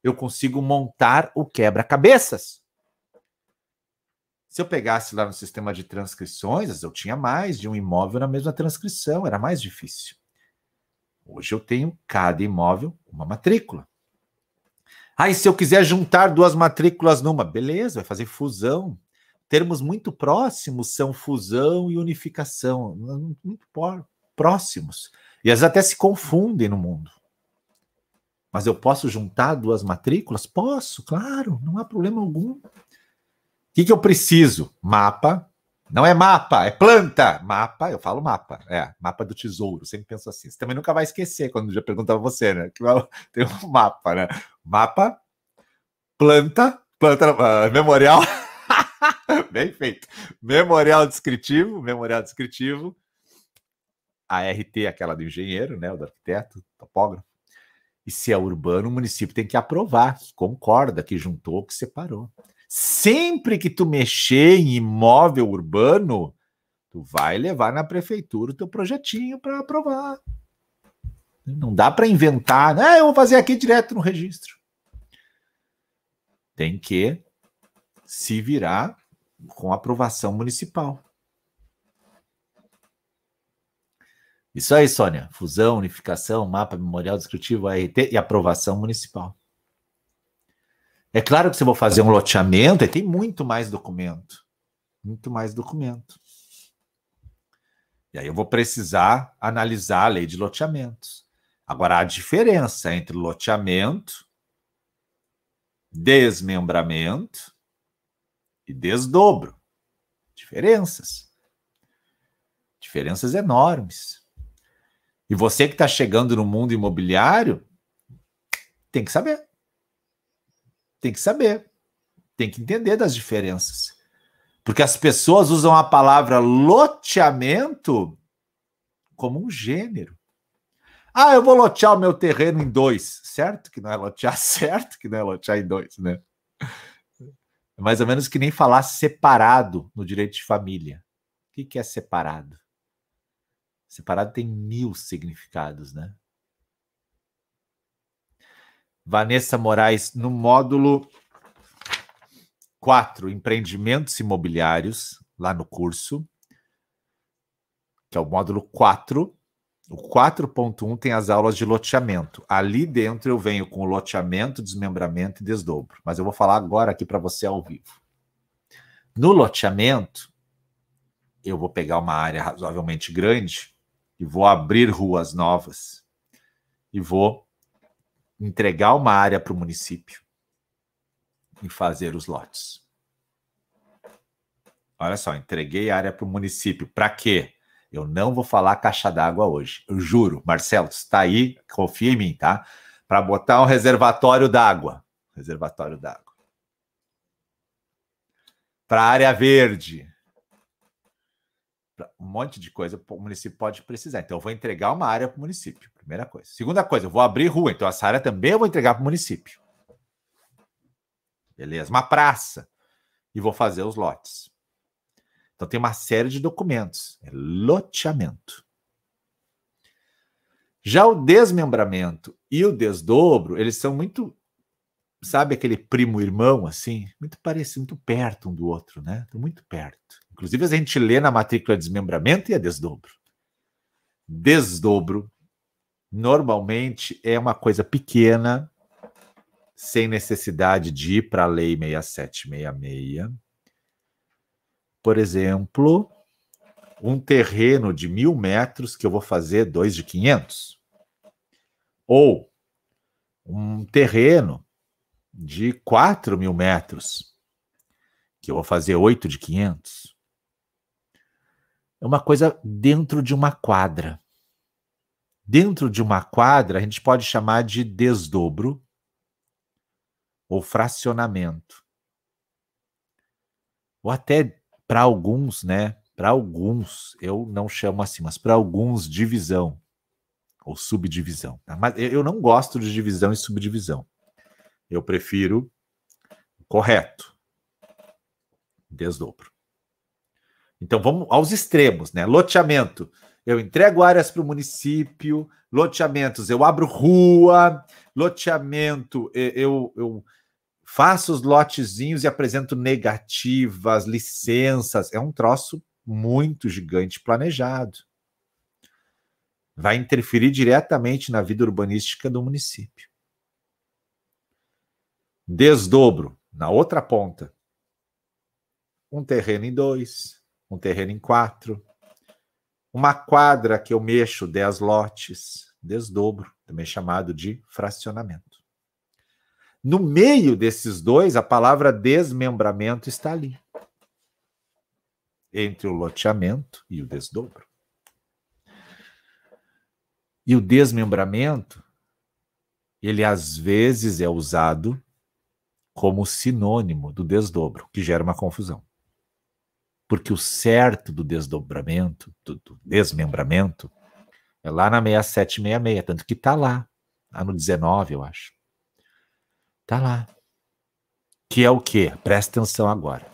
Eu consigo montar o quebra-cabeças. Se eu pegasse lá no sistema de transcrições, eu tinha mais de um imóvel na mesma transcrição, era mais difícil. Hoje eu tenho cada imóvel uma matrícula. Ah, e se eu quiser juntar duas matrículas numa, beleza, vai fazer fusão. Termos muito próximos são fusão e unificação, muito próximos. E elas até se confundem no mundo. Mas eu posso juntar duas matrículas? Posso, claro, não há problema algum. O que, que eu preciso? Mapa. Não é mapa, é planta. Mapa, eu falo mapa. É, mapa do tesouro. Sempre penso assim. Você também nunca vai esquecer quando já perguntava você, né? Que (laughs) tem um mapa, né? Mapa, planta, planta, uh, memorial. (laughs) Bem feito. Memorial descritivo, memorial descritivo. A RT, aquela do engenheiro, né? O do arquiteto, topógrafo. E se é urbano, o município tem que aprovar, concorda que juntou, que separou. Sempre que tu mexer em imóvel urbano, tu vai levar na prefeitura o teu projetinho para aprovar. Não dá para inventar, né? Eu vou fazer aqui direto no registro. Tem que se virar com aprovação municipal. Isso aí, Sônia. Fusão, unificação, mapa memorial descritivo, ART e aprovação municipal. É claro que se eu vou fazer um loteamento, tem muito mais documento. Muito mais documento. E aí eu vou precisar analisar a lei de loteamentos. Agora, a diferença entre loteamento, desmembramento e desdobro. Diferenças. Diferenças enormes. E você que está chegando no mundo imobiliário, tem que saber. Tem que saber. Tem que entender das diferenças. Porque as pessoas usam a palavra loteamento como um gênero. Ah, eu vou lotear o meu terreno em dois. Certo que não é lotear, (laughs) certo que não é lotear em dois, né? É mais ou menos que nem falar separado no direito de família. O que é separado? Separado tem mil significados, né? Vanessa Moraes, no módulo 4, empreendimentos imobiliários, lá no curso, que é o módulo 4. O 4.1 tem as aulas de loteamento. Ali dentro eu venho com loteamento, desmembramento e desdobro. Mas eu vou falar agora aqui para você ao vivo. No loteamento, eu vou pegar uma área razoavelmente grande e vou abrir ruas novas e vou entregar uma área para o município e fazer os lotes. Olha só, entreguei a área para o município. Para quê? Eu não vou falar caixa d'água hoje. Eu juro, Marcelo, está aí, confia em mim, tá? Para botar um reservatório d'água. Reservatório d'água. Para área verde. Um monte de coisa o município pode precisar. Então, eu vou entregar uma área para o município. Primeira coisa. Segunda coisa, eu vou abrir rua. Então, essa área também eu vou entregar para o município. Beleza? Uma praça. E vou fazer os lotes. Então tem uma série de documentos. É loteamento. Já o desmembramento e o desdobro, eles são muito, sabe aquele primo irmão assim, muito parecido, muito perto um do outro, né? Muito perto. Inclusive a gente lê na matrícula desmembramento e a desdobro. Desdobro normalmente é uma coisa pequena, sem necessidade de ir para a lei 6766 por exemplo, um terreno de mil metros que eu vou fazer dois de 500. Ou um terreno de 4 mil metros, que eu vou fazer oito de 500. É uma coisa dentro de uma quadra. Dentro de uma quadra, a gente pode chamar de desdobro ou fracionamento. Ou até para alguns, né? Para alguns, eu não chamo assim, mas para alguns, divisão ou subdivisão. Tá? Mas eu não gosto de divisão e subdivisão. Eu prefiro correto. Desdobro. Então vamos aos extremos, né? Loteamento. Eu entrego áreas para o município, loteamentos, eu abro rua, loteamento, eu, eu faço os lotezinhos e apresento negativas, licenças. É um troço muito gigante planejado. Vai interferir diretamente na vida urbanística do município. Desdobro na outra ponta. Um terreno em dois, um terreno em quatro, uma quadra que eu mexo dez lotes, desdobro, também chamado de fracionamento. No meio desses dois, a palavra desmembramento está ali. Entre o loteamento e o desdobro. E o desmembramento, ele às vezes é usado como sinônimo do desdobro, que gera uma confusão. Porque o certo do desdobramento, do, do desmembramento, é lá na 6766, tanto que está lá, lá no 19, eu acho. Tá lá. Que é o quê? Presta atenção agora.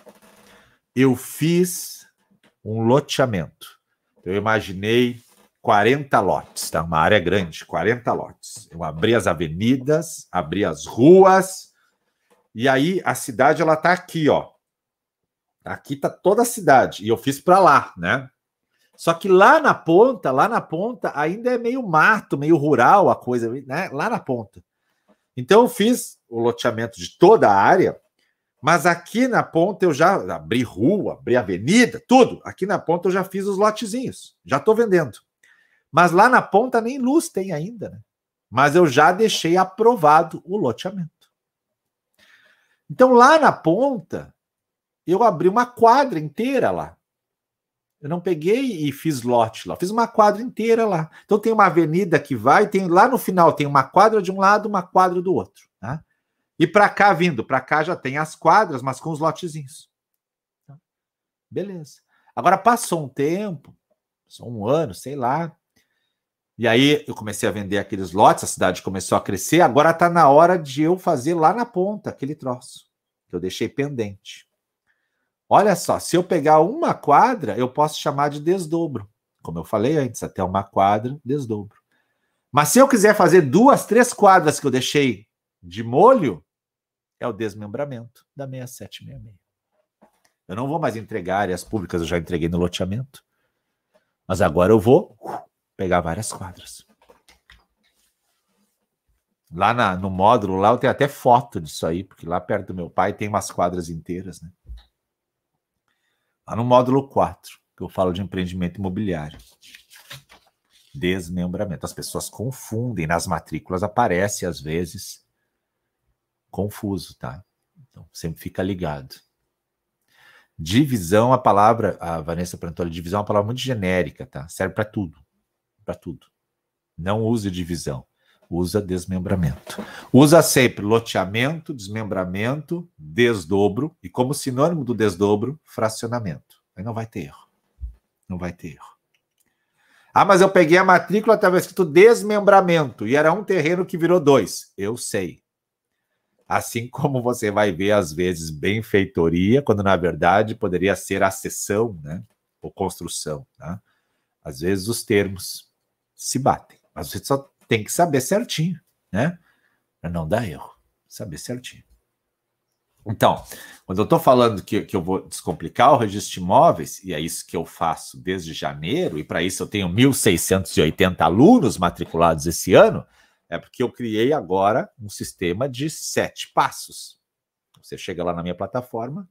Eu fiz um loteamento. Eu imaginei 40 lotes, tá? Uma área grande, 40 lotes. Eu abri as avenidas, abri as ruas, e aí a cidade ela tá aqui, ó. Aqui tá toda a cidade, e eu fiz para lá, né? Só que lá na ponta, lá na ponta ainda é meio mato, meio rural a coisa, né? Lá na ponta. Então eu fiz o loteamento de toda a área, mas aqui na ponta eu já abri rua, abri avenida, tudo. Aqui na ponta eu já fiz os lotezinhos, já estou vendendo. Mas lá na ponta nem luz tem ainda, né? Mas eu já deixei aprovado o loteamento. Então lá na ponta eu abri uma quadra inteira lá. Eu não peguei e fiz lote lá, fiz uma quadra inteira lá. Então tem uma avenida que vai, tem lá no final tem uma quadra de um lado, uma quadra do outro. Tá? E para cá vindo, para cá já tem as quadras, mas com os lotezinhos. Tá? Beleza. Agora passou um tempo, passou um ano, sei lá. E aí eu comecei a vender aqueles lotes, a cidade começou a crescer. Agora está na hora de eu fazer lá na ponta aquele troço que eu deixei pendente. Olha só, se eu pegar uma quadra, eu posso chamar de desdobro. Como eu falei antes, até uma quadra, desdobro. Mas se eu quiser fazer duas, três quadras que eu deixei de molho é o desmembramento da 6766. Eu não vou mais entregar áreas públicas, eu já entreguei no loteamento. Mas agora eu vou pegar várias quadras. Lá na, no módulo, lá eu tenho até foto disso aí, porque lá perto do meu pai tem umas quadras inteiras, né? Lá no módulo 4, que eu falo de empreendimento imobiliário. Desmembramento. As pessoas confundem, nas matrículas aparece às vezes confuso, tá? Então sempre fica ligado. Divisão, a palavra, a Vanessa Prantoli, divisão é uma palavra muito genérica, tá? Serve para tudo. Para tudo. Não use divisão usa desmembramento. Usa sempre loteamento, desmembramento, desdobro e como sinônimo do desdobro, fracionamento. Aí não vai ter erro. Não vai ter erro. Ah, mas eu peguei a matrícula, estava escrito desmembramento e era um terreno que virou dois. Eu sei. Assim como você vai ver, às vezes, benfeitoria, quando na verdade poderia ser acessão, né? Ou construção. Tá? Às vezes os termos se batem. Mas você só tem que saber certinho, né? Para não dar erro. Saber certinho. Então, quando eu estou falando que, que eu vou descomplicar o registro de imóveis, e é isso que eu faço desde janeiro, e para isso eu tenho 1.680 alunos matriculados esse ano, é porque eu criei agora um sistema de sete passos. Você chega lá na minha plataforma,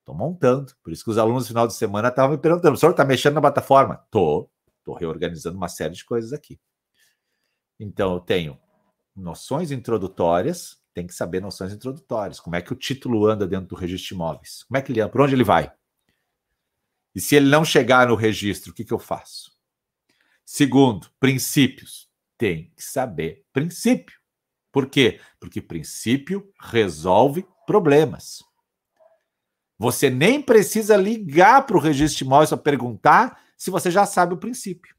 estou montando. Por isso que os alunos no final de semana estavam me perguntando: o senhor está mexendo na plataforma? Estou. Estou reorganizando uma série de coisas aqui. Então, eu tenho noções introdutórias, tem que saber noções introdutórias. Como é que o título anda dentro do registro de imóveis? Como é que ele anda? Por onde ele vai? E se ele não chegar no registro, o que, que eu faço? Segundo, princípios. Tem que saber princípio. Por quê? Porque princípio resolve problemas. Você nem precisa ligar para o registro de imóveis para perguntar se você já sabe o princípio.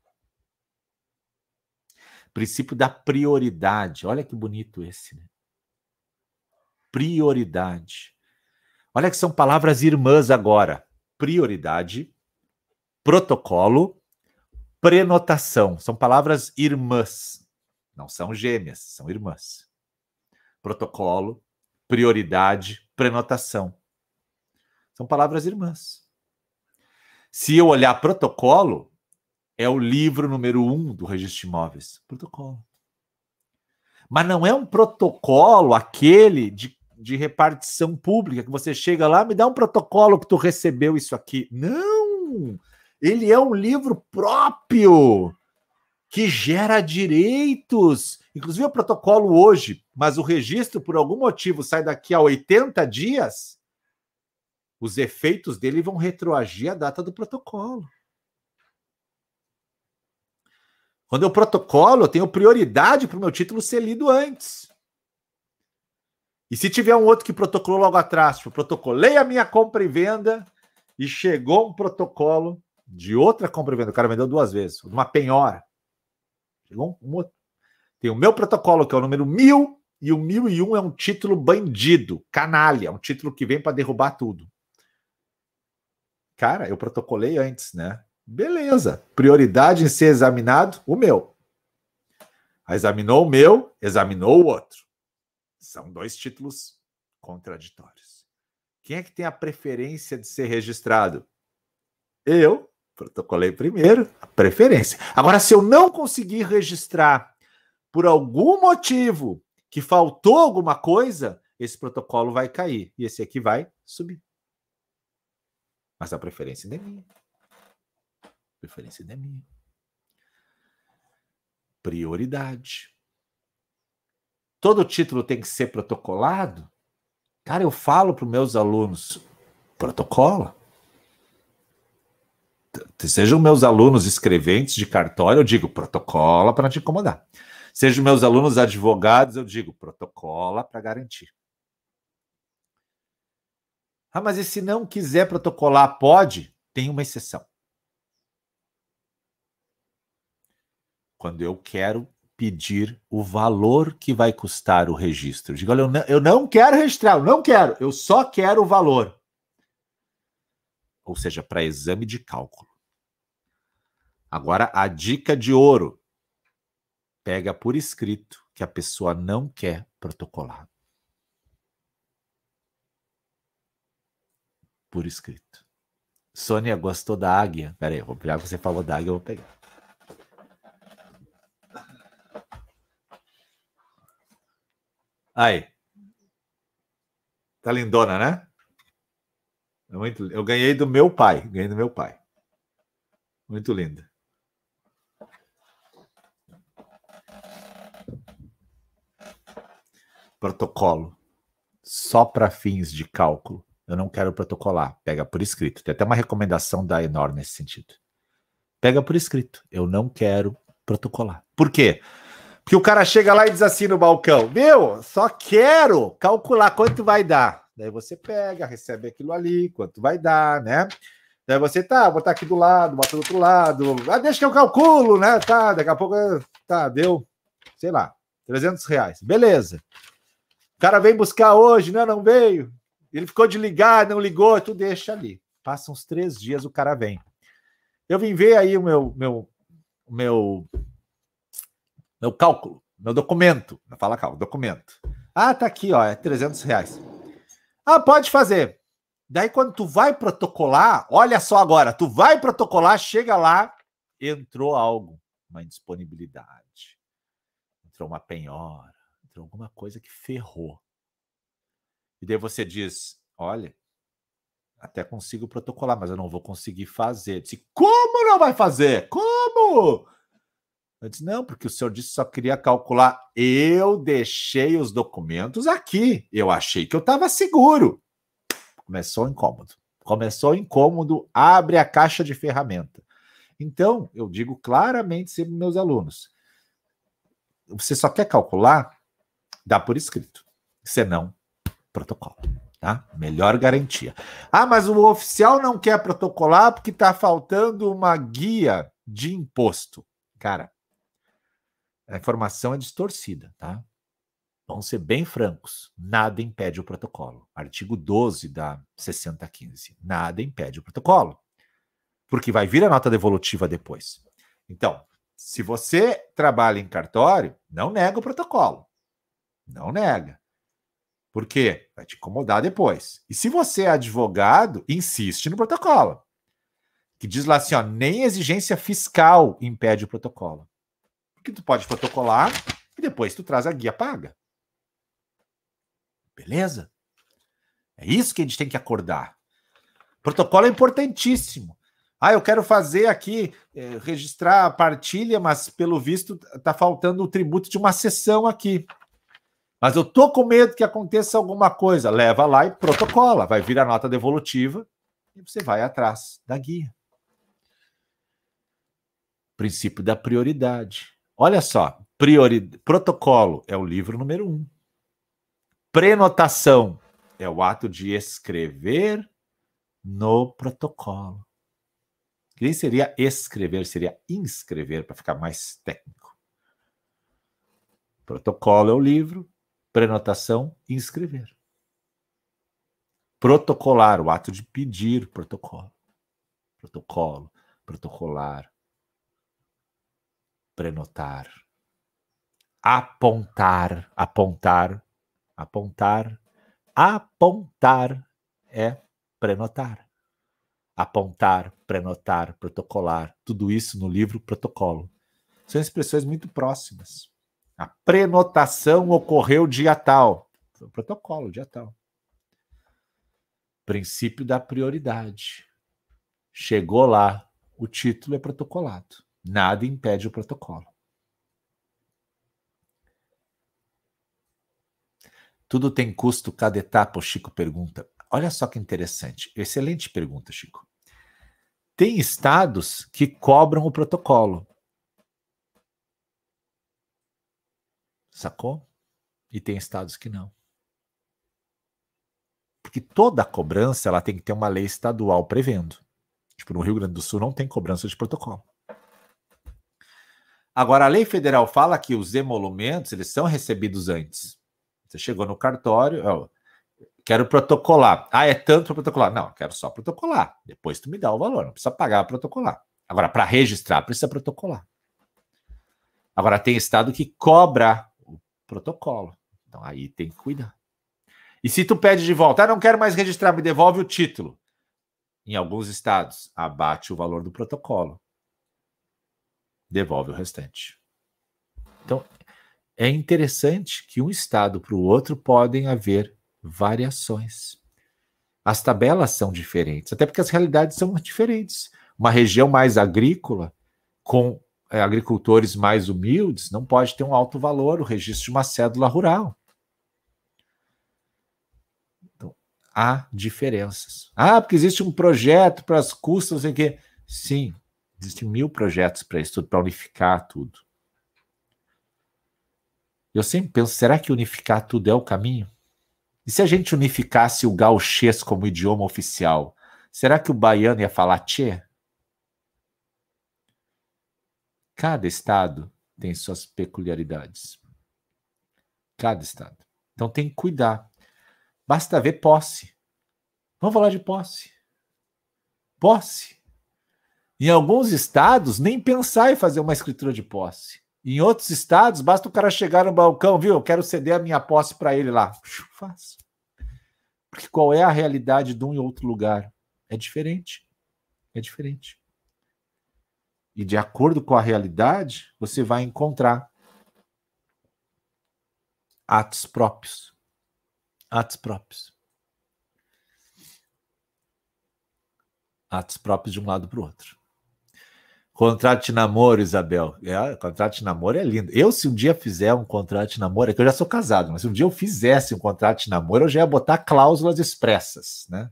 Princípio da prioridade. Olha que bonito esse, né? Prioridade. Olha que são palavras irmãs agora. Prioridade, protocolo, prenotação. São palavras irmãs. Não são gêmeas, são irmãs. Protocolo, prioridade, prenotação. São palavras irmãs. Se eu olhar protocolo, é o livro número um do registro de imóveis. Protocolo. Mas não é um protocolo aquele de, de repartição pública que você chega lá, me dá um protocolo que tu recebeu isso aqui. Não! Ele é um livro próprio que gera direitos. Inclusive o protocolo hoje, mas o registro por algum motivo sai daqui a 80 dias, os efeitos dele vão retroagir a data do protocolo. Quando eu protocolo, eu tenho prioridade para o meu título ser lido antes. E se tiver um outro que protocolou logo atrás, tipo, protocolei a minha compra e venda e chegou um protocolo de outra compra e venda, o cara vendeu duas vezes, uma penhora. Chegou um, outro. Tem o meu protocolo, que é o número mil, e o mil e um é um título bandido, canalha, um título que vem para derrubar tudo. Cara, eu protocolei antes, né? Beleza. Prioridade em ser examinado, o meu. Examinou o meu, examinou o outro. São dois títulos contraditórios. Quem é que tem a preferência de ser registrado? Eu, protocolei primeiro, a preferência. Agora, se eu não conseguir registrar por algum motivo que faltou alguma coisa, esse protocolo vai cair e esse aqui vai subir. Mas a preferência é minha. Preferência é minha. Prioridade. Todo título tem que ser protocolado? Cara, eu falo para os meus alunos, protocola. Sejam meus alunos escreventes de cartório, eu digo protocola para não te incomodar. Sejam meus alunos advogados, eu digo protocola para garantir. Ah, mas e se não quiser protocolar, pode? Tem uma exceção. Quando eu quero pedir o valor que vai custar o registro. Eu digo, olha, eu não, eu não quero registrar, eu não quero, eu só quero o valor. Ou seja, para exame de cálculo. Agora, a dica de ouro. Pega por escrito que a pessoa não quer protocolar. Por escrito. Sônia gostou da águia. Peraí, já que você falou da águia, eu vou pegar. Aí. Tá lindona, né? É muito, eu ganhei do meu pai. Ganhei do meu pai. Muito linda. Protocolo. Só para fins de cálculo. Eu não quero protocolar. Pega por escrito. Tem até uma recomendação da Enor nesse sentido. Pega por escrito. Eu não quero protocolar. Por quê? O cara chega lá e diz assim no balcão: Meu, só quero calcular quanto vai dar. Daí você pega, recebe aquilo ali, quanto vai dar, né? Daí você tá, botar aqui do lado, bota do outro lado. Ah, deixa que eu calculo, né? Tá, daqui a pouco, tá, deu, sei lá, 300 reais. Beleza. O cara vem buscar hoje, não, não veio. Ele ficou de ligar, não ligou, tu deixa ali. Passa uns três dias, o cara vem. Eu vim ver aí o meu, meu, meu, meu cálculo, meu documento. Não fala cálculo, documento. Ah, tá aqui, ó, é 300 reais. Ah, pode fazer. Daí, quando tu vai protocolar, olha só agora, tu vai protocolar, chega lá, entrou algo, uma indisponibilidade, entrou uma penhora, entrou alguma coisa que ferrou. E daí você diz: olha, até consigo protocolar, mas eu não vou conseguir fazer. Eu disse, como não vai fazer? Como? Eu disse, não, porque o senhor disse que só queria calcular. Eu deixei os documentos aqui. Eu achei que eu estava seguro. Começou o incômodo. Começou o incômodo, abre a caixa de ferramenta. Então, eu digo claramente sempre meus alunos: você só quer calcular? Dá por escrito. Senão, protocolo. Tá? Melhor garantia. Ah, mas o oficial não quer protocolar porque está faltando uma guia de imposto. Cara, a informação é distorcida, tá? Vamos ser bem francos. Nada impede o protocolo. Artigo 12 da 6015. Nada impede o protocolo. Porque vai vir a nota devolutiva depois. Então, se você trabalha em cartório, não nega o protocolo. Não nega. Por quê? Vai te incomodar depois. E se você é advogado, insiste no protocolo. Que diz lá assim, ó, nem exigência fiscal impede o protocolo. Porque tu pode protocolar e depois tu traz a guia paga. Beleza? É isso que a gente tem que acordar. Protocolo é importantíssimo. Ah, eu quero fazer aqui, eh, registrar a partilha, mas pelo visto tá faltando o tributo de uma sessão aqui. Mas eu tô com medo que aconteça alguma coisa. Leva lá e protocola. Vai vir a nota devolutiva e você vai atrás da guia. Princípio da prioridade. Olha só, priori... protocolo é o livro número um. Prenotação é o ato de escrever no protocolo. Que seria escrever, seria inscrever, para ficar mais técnico. Protocolo é o livro, prenotação, inscrever. Protocolar, o ato de pedir protocolo. Protocolo, protocolar. Prenotar. Apontar, apontar, apontar, apontar é prenotar. Apontar, prenotar, protocolar, tudo isso no livro Protocolo. São expressões muito próximas. A prenotação ocorreu dia tal. Foi o protocolo, dia tal. Princípio da prioridade. Chegou lá, o título é protocolado. Nada impede o protocolo. Tudo tem custo cada etapa, o Chico pergunta. Olha só que interessante. Excelente pergunta, Chico. Tem estados que cobram o protocolo. Sacou? E tem estados que não. Porque toda cobrança ela tem que ter uma lei estadual prevendo. Tipo, no Rio Grande do Sul não tem cobrança de protocolo. Agora, a lei federal fala que os emolumentos eles são recebidos antes. Você chegou no cartório, ó, quero protocolar. Ah, é tanto para protocolar. Não, quero só protocolar. Depois tu me dá o valor, não precisa pagar para protocolar. Agora, para registrar, precisa protocolar. Agora, tem estado que cobra protocolo. Então aí tem que cuidar. E se tu pede de volta, ah, não quero mais registrar, me devolve o título. Em alguns estados, abate o valor do protocolo. Devolve o restante. Então, é interessante que um estado para o outro podem haver variações. As tabelas são diferentes, até porque as realidades são diferentes. Uma região mais agrícola, com é, agricultores mais humildes, não pode ter um alto valor o registro de uma cédula rural. Então, há diferenças. Ah, porque existe um projeto para as custas, o quê. Sim, existem mil projetos para isso tudo, para unificar tudo. Eu sempre penso, será que unificar tudo é o caminho? E se a gente unificasse o gauchês como idioma oficial, será que o baiano ia falar tchê? Cada estado tem suas peculiaridades. Cada estado. Então tem que cuidar. Basta ver posse. Vamos falar de posse. Posse. Em alguns estados, nem pensar em fazer uma escritura de posse. Em outros estados, basta o cara chegar no balcão, viu? Eu quero ceder a minha posse para ele lá. Fácil. Porque qual é a realidade de um e outro lugar? É diferente. É diferente. E de acordo com a realidade, você vai encontrar atos próprios. Atos próprios. Atos próprios de um lado para o outro. Contrato de namoro, Isabel. É, contrato de namoro é lindo. Eu, se um dia fizer um contrato de namoro, é que eu já sou casado, mas se um dia eu fizesse um contrato de namoro, eu já ia botar cláusulas expressas, né?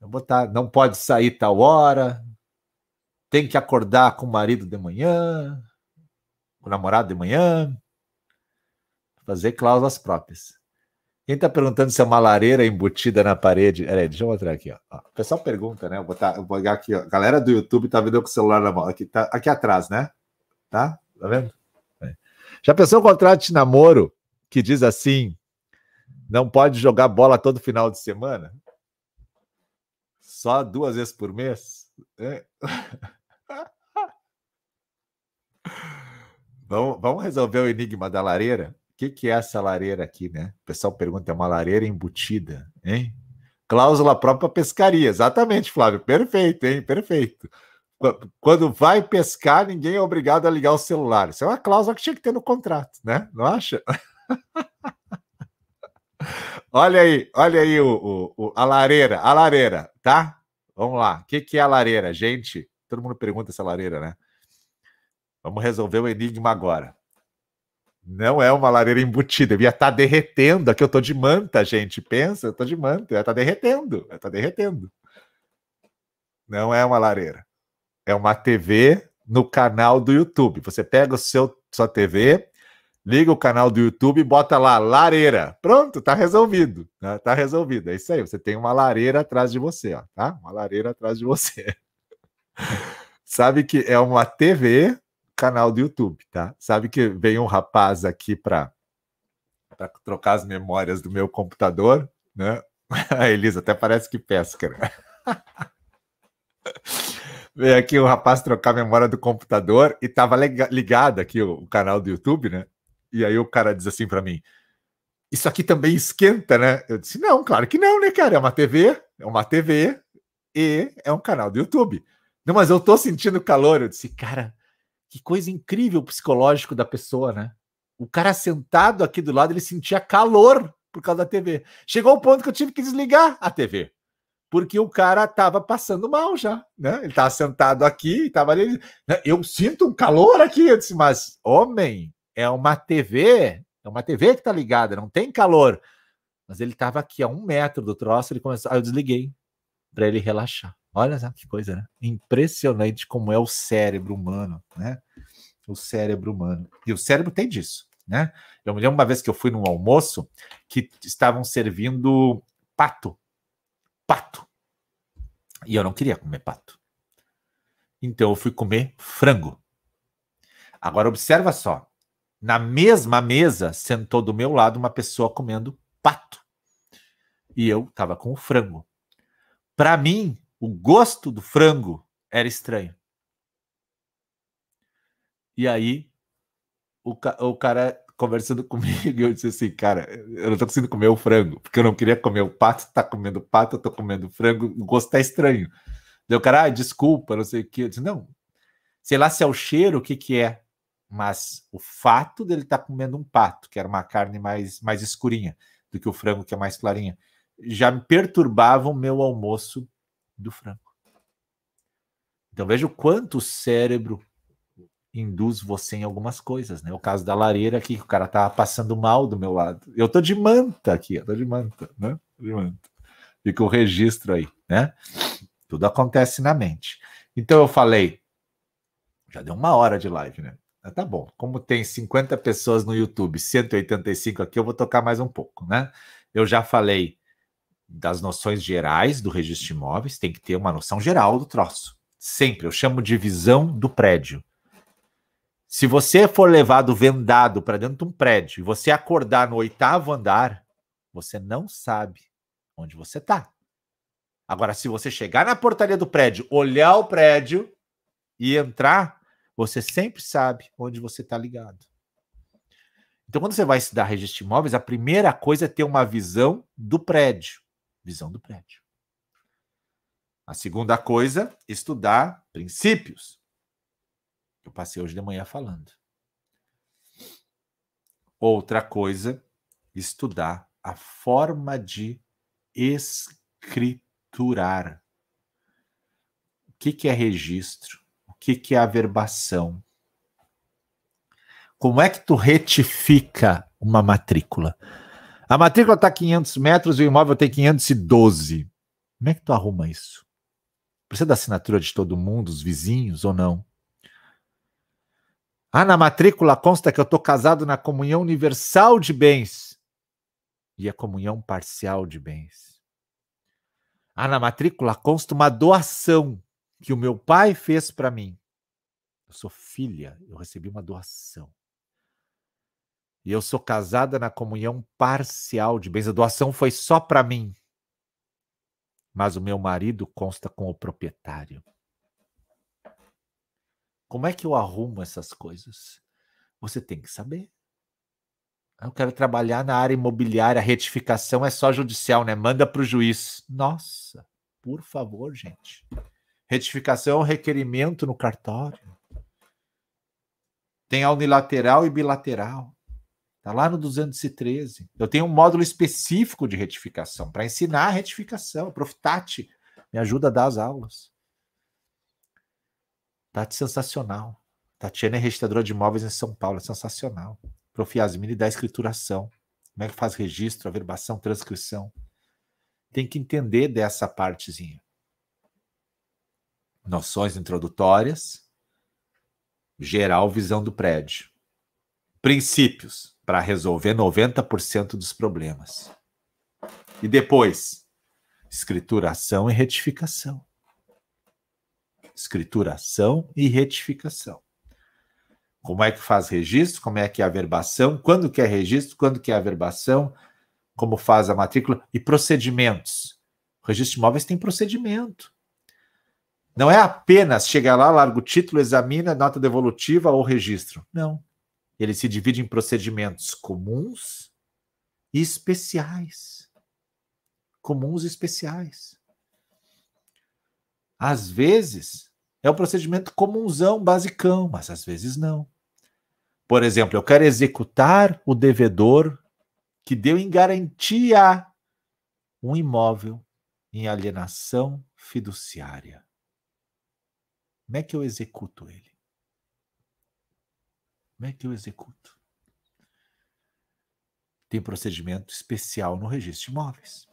Eu botar, não pode sair tal hora, tem que acordar com o marido de manhã, com o namorado de manhã, fazer cláusulas próprias. Quem está perguntando se é uma lareira embutida na parede? Peraí, deixa eu mostrar aqui. Ó. O pessoal pergunta, né? Eu vou, eu vou pegar aqui. Ó. Galera do YouTube tá vendo com o celular na mão. Aqui, tá, aqui atrás, né? Tá? Tá vendo? É. Já pensou um contrato de namoro que diz assim: não pode jogar bola todo final de semana? Só duas vezes por mês? É. (laughs) Vamos, vamos resolver o enigma da lareira? O que, que é essa lareira aqui, né? O pessoal pergunta, é uma lareira embutida, hein? Cláusula própria pescaria. Exatamente, Flávio. Perfeito, hein? Perfeito. Quando vai pescar, ninguém é obrigado a ligar o celular. Isso é uma cláusula que tinha que ter no contrato, né? Não acha? (laughs) olha aí, olha aí o, o, a lareira, a lareira, tá? Vamos lá. O que, que é a lareira, gente? Todo mundo pergunta essa lareira, né? Vamos resolver o enigma agora. Não é uma lareira embutida. Devia estar tá derretendo. Aqui eu tô de manta, gente. Pensa, eu tô de manta. Ela tá derretendo. Ela tá derretendo. Não é uma lareira. É uma TV no canal do YouTube. Você pega o seu sua TV, liga o canal do YouTube e bota lá lareira. Pronto, tá resolvido. Né? Tá resolvido. É isso aí. Você tem uma lareira atrás de você, ó, tá? Uma lareira atrás de você. (laughs) Sabe que é uma TV canal do YouTube, tá? Sabe que veio um rapaz aqui para trocar as memórias do meu computador, né? (laughs) A Elisa até parece que pesca, né? (laughs) Veio aqui o rapaz trocar a memória do computador e tava ligado aqui o, o canal do YouTube, né? E aí o cara diz assim para mim: Isso aqui também esquenta, né? Eu disse: Não, claro que não, né, cara? É uma TV, é uma TV e é um canal do YouTube. Não, mas eu tô sentindo calor. Eu disse: Cara, que coisa incrível o psicológico da pessoa, né? O cara sentado aqui do lado, ele sentia calor por causa da TV. Chegou ao ponto que eu tive que desligar a TV. Porque o cara tava passando mal já, né? Ele tava sentado aqui, tava ali. Né? Eu sinto um calor aqui. Eu disse, mas, homem, é uma TV, é uma TV que tá ligada, não tem calor. Mas ele tava aqui a um metro do troço, ele começou. Aí eu desliguei para ele relaxar. Olha só que coisa, né? Impressionante como é o cérebro humano, né? O cérebro humano. E o cérebro tem disso, né? Eu me lembro uma vez que eu fui num almoço que estavam servindo pato. Pato. E eu não queria comer pato. Então eu fui comer frango. Agora observa só. Na mesma mesa sentou do meu lado uma pessoa comendo pato. E eu estava com o frango. Para mim, o gosto do frango era estranho. E aí o, o cara conversando (laughs) comigo eu disse assim, cara, eu não tô conseguindo comer o frango, porque eu não queria comer o pato, tá comendo pato, eu tô comendo frango, o gosto tá estranho. Daí o cara, ah, desculpa, não sei o que. Eu disse, não, sei lá se é o cheiro, o que que é, mas o fato dele estar tá comendo um pato, que era uma carne mais, mais escurinha do que o frango, que é mais clarinha, já me perturbava o meu almoço do frango. Então veja o quanto o cérebro induz você em algumas coisas, né? O caso da lareira aqui, o cara tá passando mal do meu lado. Eu tô de manta aqui, eu tô de manta, né? De manta. Fica o registro aí, né? Tudo acontece na mente. Então eu falei, já deu uma hora de live, né? Ah, tá bom. Como tem 50 pessoas no YouTube, 185 aqui, eu vou tocar mais um pouco, né? Eu já falei das noções gerais do registro de imóveis, tem que ter uma noção geral do troço. Sempre, eu chamo de visão do prédio. Se você for levado vendado para dentro de um prédio e você acordar no oitavo andar, você não sabe onde você está. Agora, se você chegar na portaria do prédio, olhar o prédio e entrar, você sempre sabe onde você está ligado. Então, quando você vai estudar registro de imóveis, a primeira coisa é ter uma visão do prédio. Visão do prédio. A segunda coisa, estudar princípios. Eu passei hoje de manhã falando. Outra coisa, estudar a forma de escriturar. O que, que é registro? O que, que é averbação? Como é que tu retifica uma matrícula? A matrícula está 500 metros e o imóvel tem 512. Como é que tu arruma isso? Precisa da assinatura de todo mundo, os vizinhos ou não? Ah, na matrícula consta que eu estou casado na comunhão universal de bens e a comunhão parcial de bens. Ah, na matrícula consta uma doação que o meu pai fez para mim. Eu sou filha, eu recebi uma doação. E eu sou casada na comunhão parcial de bens. A doação foi só para mim. Mas o meu marido consta com o proprietário. Como é que eu arrumo essas coisas? Você tem que saber. Eu quero trabalhar na área imobiliária, a retificação é só judicial, né? Manda para o juiz. Nossa, por favor, gente. Retificação é um requerimento no cartório. Tem a unilateral e bilateral. Está lá no 213. Eu tenho um módulo específico de retificação para ensinar a retificação. Profitate me ajuda a dar as aulas. Tati sensacional. Tatiana é registradora de imóveis em São Paulo, é sensacional. Prof. Yasmini dá escrituração. Como é que faz registro, averbação, transcrição? Tem que entender dessa partezinha. Noções introdutórias, geral visão do prédio. Princípios para resolver 90% dos problemas. E depois, escrituração e retificação escrituração e retificação. Como é que faz registro? Como é que é a averbação? Quando que é registro? Quando que é a averbação? Como faz a matrícula? E procedimentos. O registro de imóveis tem procedimento. Não é apenas chegar lá, larga o título, examina, nota devolutiva ou registro. Não. Ele se divide em procedimentos comuns e especiais. Comuns e especiais. Às vezes, é o procedimento comunzão, basicão, mas às vezes não. Por exemplo, eu quero executar o devedor que deu em garantia um imóvel em alienação fiduciária. Como é que eu executo ele? Como é que eu executo? Tem procedimento especial no registro de imóveis.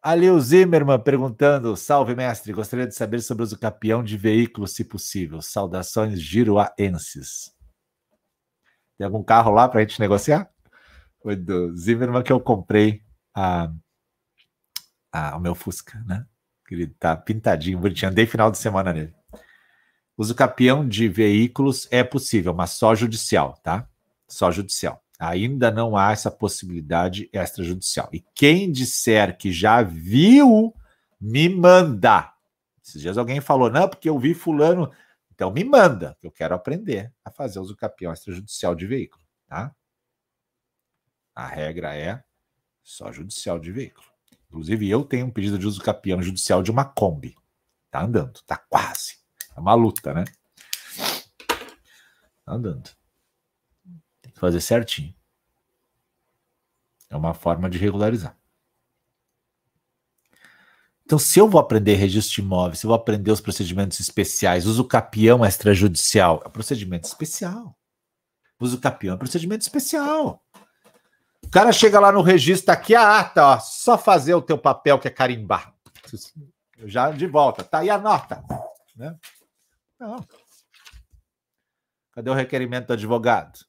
Aleu Zimmermann perguntando: Salve, mestre. Gostaria de saber sobre o uso capião de veículos, se possível. Saudações giroaenses. Tem algum carro lá para a gente negociar? Foi do Zimmermann que eu comprei a, a, o meu Fusca, né? Ele tá pintadinho, bonitinho. Andei final de semana nele. Uso capião de veículos é possível, mas só judicial, tá? Só judicial. Ainda não há essa possibilidade extrajudicial. E quem disser que já viu, me manda. Esses dias alguém falou, não, porque eu vi fulano. Então me manda, que eu quero aprender a fazer uso capião extrajudicial de veículo, tá? A regra é só judicial de veículo. Inclusive, eu tenho um pedido de uso capião judicial de uma Kombi. Tá andando, tá quase. É uma luta, né? Tá andando. Tem que fazer certinho. É uma forma de regularizar. Então, se eu vou aprender registro de imóveis, se eu vou aprender os procedimentos especiais, uso capião extrajudicial, é procedimento especial. Uso capião é procedimento especial. O cara chega lá no registro, tá aqui a ata, ó, só fazer o teu papel que é carimbar. Já de volta, tá aí a nota. Né? Não. Cadê o requerimento do advogado?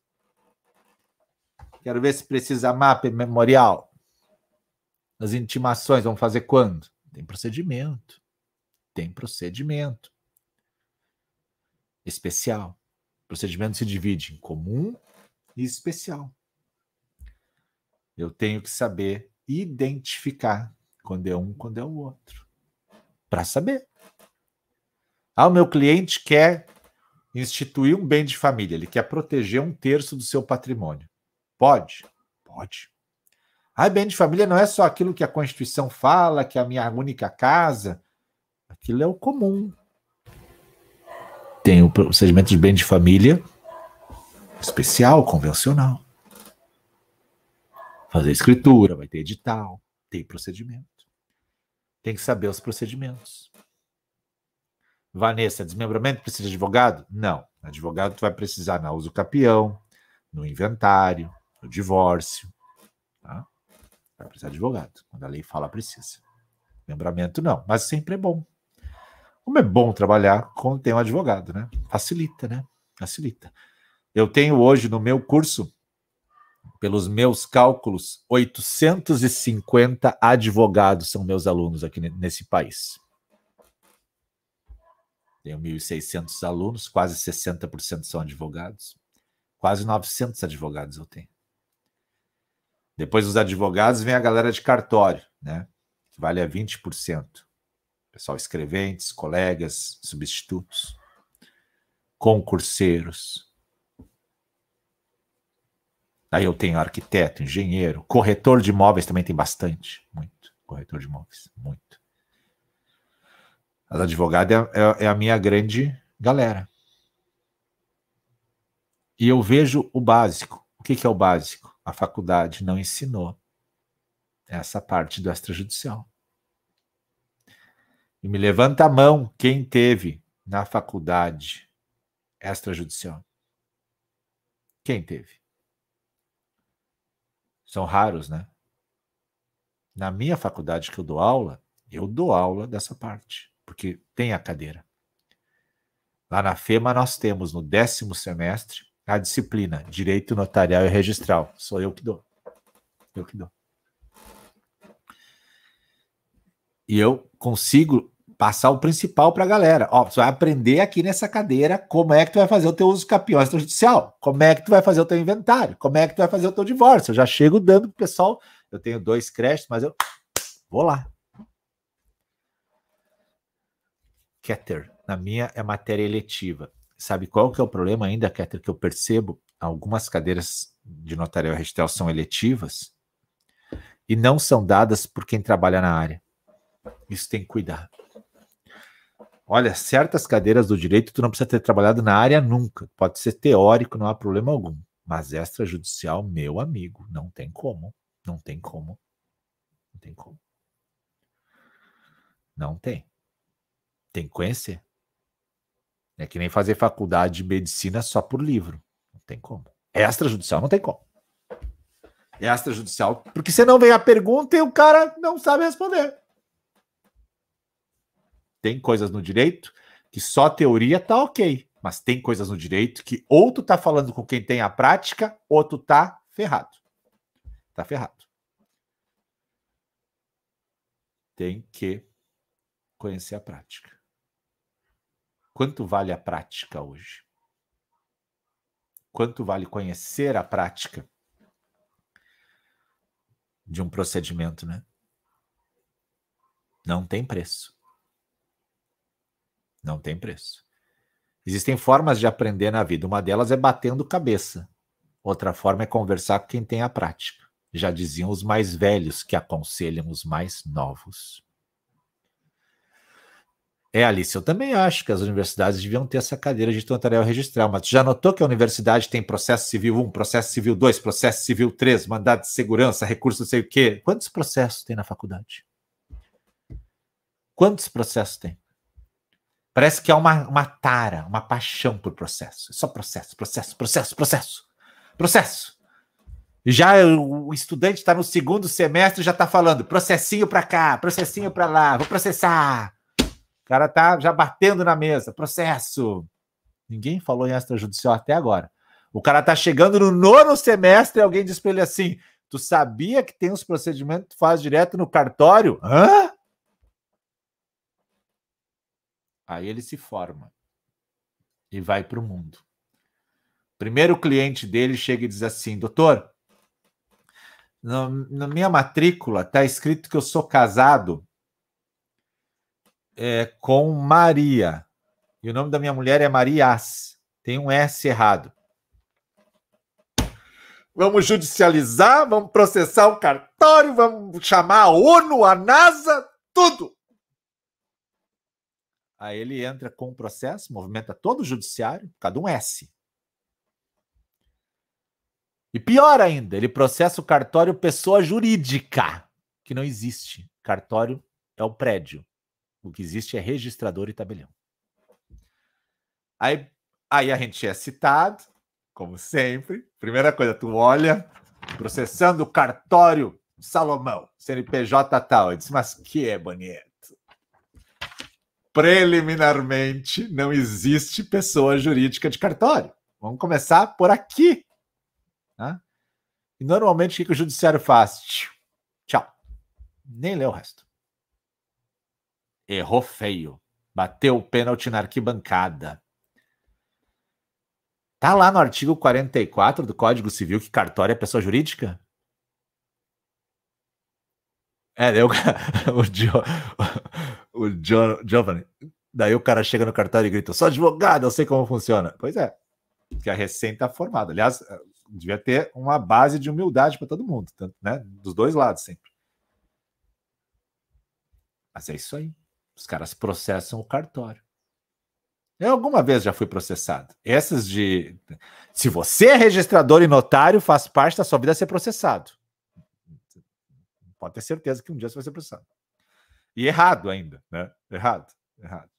Quero ver se precisa mapa memorial. As intimações, vamos fazer quando? Tem procedimento. Tem procedimento. Especial. O procedimento se divide em comum e especial. Eu tenho que saber identificar quando é um, quando é o outro. Para saber. Ah, o meu cliente quer instituir um bem de família, ele quer proteger um terço do seu patrimônio. Pode? Pode. Ah, bem de família não é só aquilo que a Constituição fala, que é a minha única casa. Aquilo é o comum. Tem o procedimento de bem de família especial, convencional. Fazer escritura, vai ter edital, tem procedimento. Tem que saber os procedimentos. Vanessa, desmembramento precisa de advogado? Não. Advogado tu vai precisar na uso capião, no inventário, no divórcio. Tá? Vai precisar de advogado. Quando a lei fala, precisa. Lembramento não, mas sempre é bom. Como é bom trabalhar quando tem um advogado, né? Facilita, né? Facilita. Eu tenho hoje no meu curso, pelos meus cálculos, 850 advogados são meus alunos aqui nesse país. Tenho 1.600 alunos, quase 60% são advogados. Quase 900 advogados eu tenho. Depois dos advogados vem a galera de cartório, né? Que vale a 20%. Pessoal escreventes, colegas, substitutos, concurseiros. Aí eu tenho arquiteto, engenheiro, corretor de imóveis também tem bastante, muito. Corretor de imóveis, muito. As advogadas é, é, é a minha grande galera. E eu vejo o básico. O que, que é o básico? a faculdade não ensinou essa parte do extrajudicial. E me levanta a mão quem teve na faculdade extrajudicial. Quem teve? São raros, né? Na minha faculdade que eu dou aula, eu dou aula dessa parte, porque tem a cadeira. Lá na FEMA nós temos no décimo semestre a disciplina Direito Notarial e Registral. Sou eu que dou. Eu que dou. E eu consigo passar o principal para a galera. Ó, você vai aprender aqui nessa cadeira como é que tu vai fazer o teu uso capião extrajudicial, como é que tu vai fazer o teu inventário, como é que tu vai fazer o teu divórcio. Eu já chego dando pro pessoal, eu tenho dois créditos, mas eu vou lá. Keter, na minha é matéria eletiva. Sabe qual que é o problema ainda, Keter, que eu percebo? Algumas cadeiras de notarial registral são eletivas e não são dadas por quem trabalha na área. Isso tem que cuidar. Olha, certas cadeiras do direito tu não precisa ter trabalhado na área nunca. Pode ser teórico, não há problema algum. Mas extrajudicial, meu amigo, não tem como. Não tem como. Não tem como. Não tem. Tem que conhecer. É que nem fazer faculdade de medicina só por livro. Não tem como. Extrajudicial não tem como. Extrajudicial, porque você não vem a pergunta e o cara não sabe responder. Tem coisas no direito que só teoria tá ok, mas tem coisas no direito que ou tu tá falando com quem tem a prática ou tu tá ferrado. Tá ferrado. Tem que conhecer a prática. Quanto vale a prática hoje? Quanto vale conhecer a prática de um procedimento, né? Não tem preço. Não tem preço. Existem formas de aprender na vida. Uma delas é batendo cabeça. Outra forma é conversar com quem tem a prática. Já diziam os mais velhos que aconselham os mais novos. É, Alice, eu também acho que as universidades deviam ter essa cadeira de notarial registral, mas já notou que a universidade tem processo civil 1, processo civil 2, processo civil 3, mandado de segurança, recurso não sei o quê? Quantos processos tem na faculdade? Quantos processos tem? Parece que há uma, uma tara, uma paixão por processo. É só processo, processo, processo, processo. Processo. Já o estudante está no segundo semestre já está falando processinho para cá, processinho para lá, vou processar. O cara tá já batendo na mesa, processo. Ninguém falou em extrajudicial até agora. O cara tá chegando no nono semestre e alguém diz para ele assim: Tu sabia que tem uns procedimentos que tu faz direto no cartório? Hã? Aí ele se forma e vai para o mundo. Primeiro cliente dele chega e diz assim: Doutor, na minha matrícula está escrito que eu sou casado é, com Maria. E o nome da minha mulher é Marias. Tem um S errado. Vamos judicializar, vamos processar o cartório, vamos chamar a ONU, a NASA, tudo. Aí ele entra com o processo, movimenta todo o judiciário, cada um S. E pior ainda, ele processa o cartório pessoa jurídica, que não existe. Cartório é o prédio. O que existe é registrador e tabelião. Aí, aí a gente é citado, como sempre. Primeira coisa, tu olha, processando o cartório Salomão, CNPJ tal. Eu disse, mas que é bonito. Preliminarmente, não existe pessoa jurídica de cartório. Vamos começar por aqui. Né? E normalmente o que, o judiciário faz? Tchau. Nem lê o resto. Errou feio. Bateu o pênalti na arquibancada. Tá lá no artigo 44 do Código Civil que cartório é pessoa jurídica? É, (laughs) o, Gio, o Gio, Giovanni. Daí o cara chega no cartório e grita: sou advogado, eu sei como funciona. Pois é, que a recém está formada. Aliás, devia ter uma base de humildade para todo mundo, tanto, né? Dos dois lados sempre. Mas é isso aí. Os caras processam o cartório. Eu alguma vez já fui processado. Essas de. Se você é registrador e notário, faz parte da sua vida ser processado. Pode ter certeza que um dia você vai ser processado. E errado ainda, né? Errado, errado.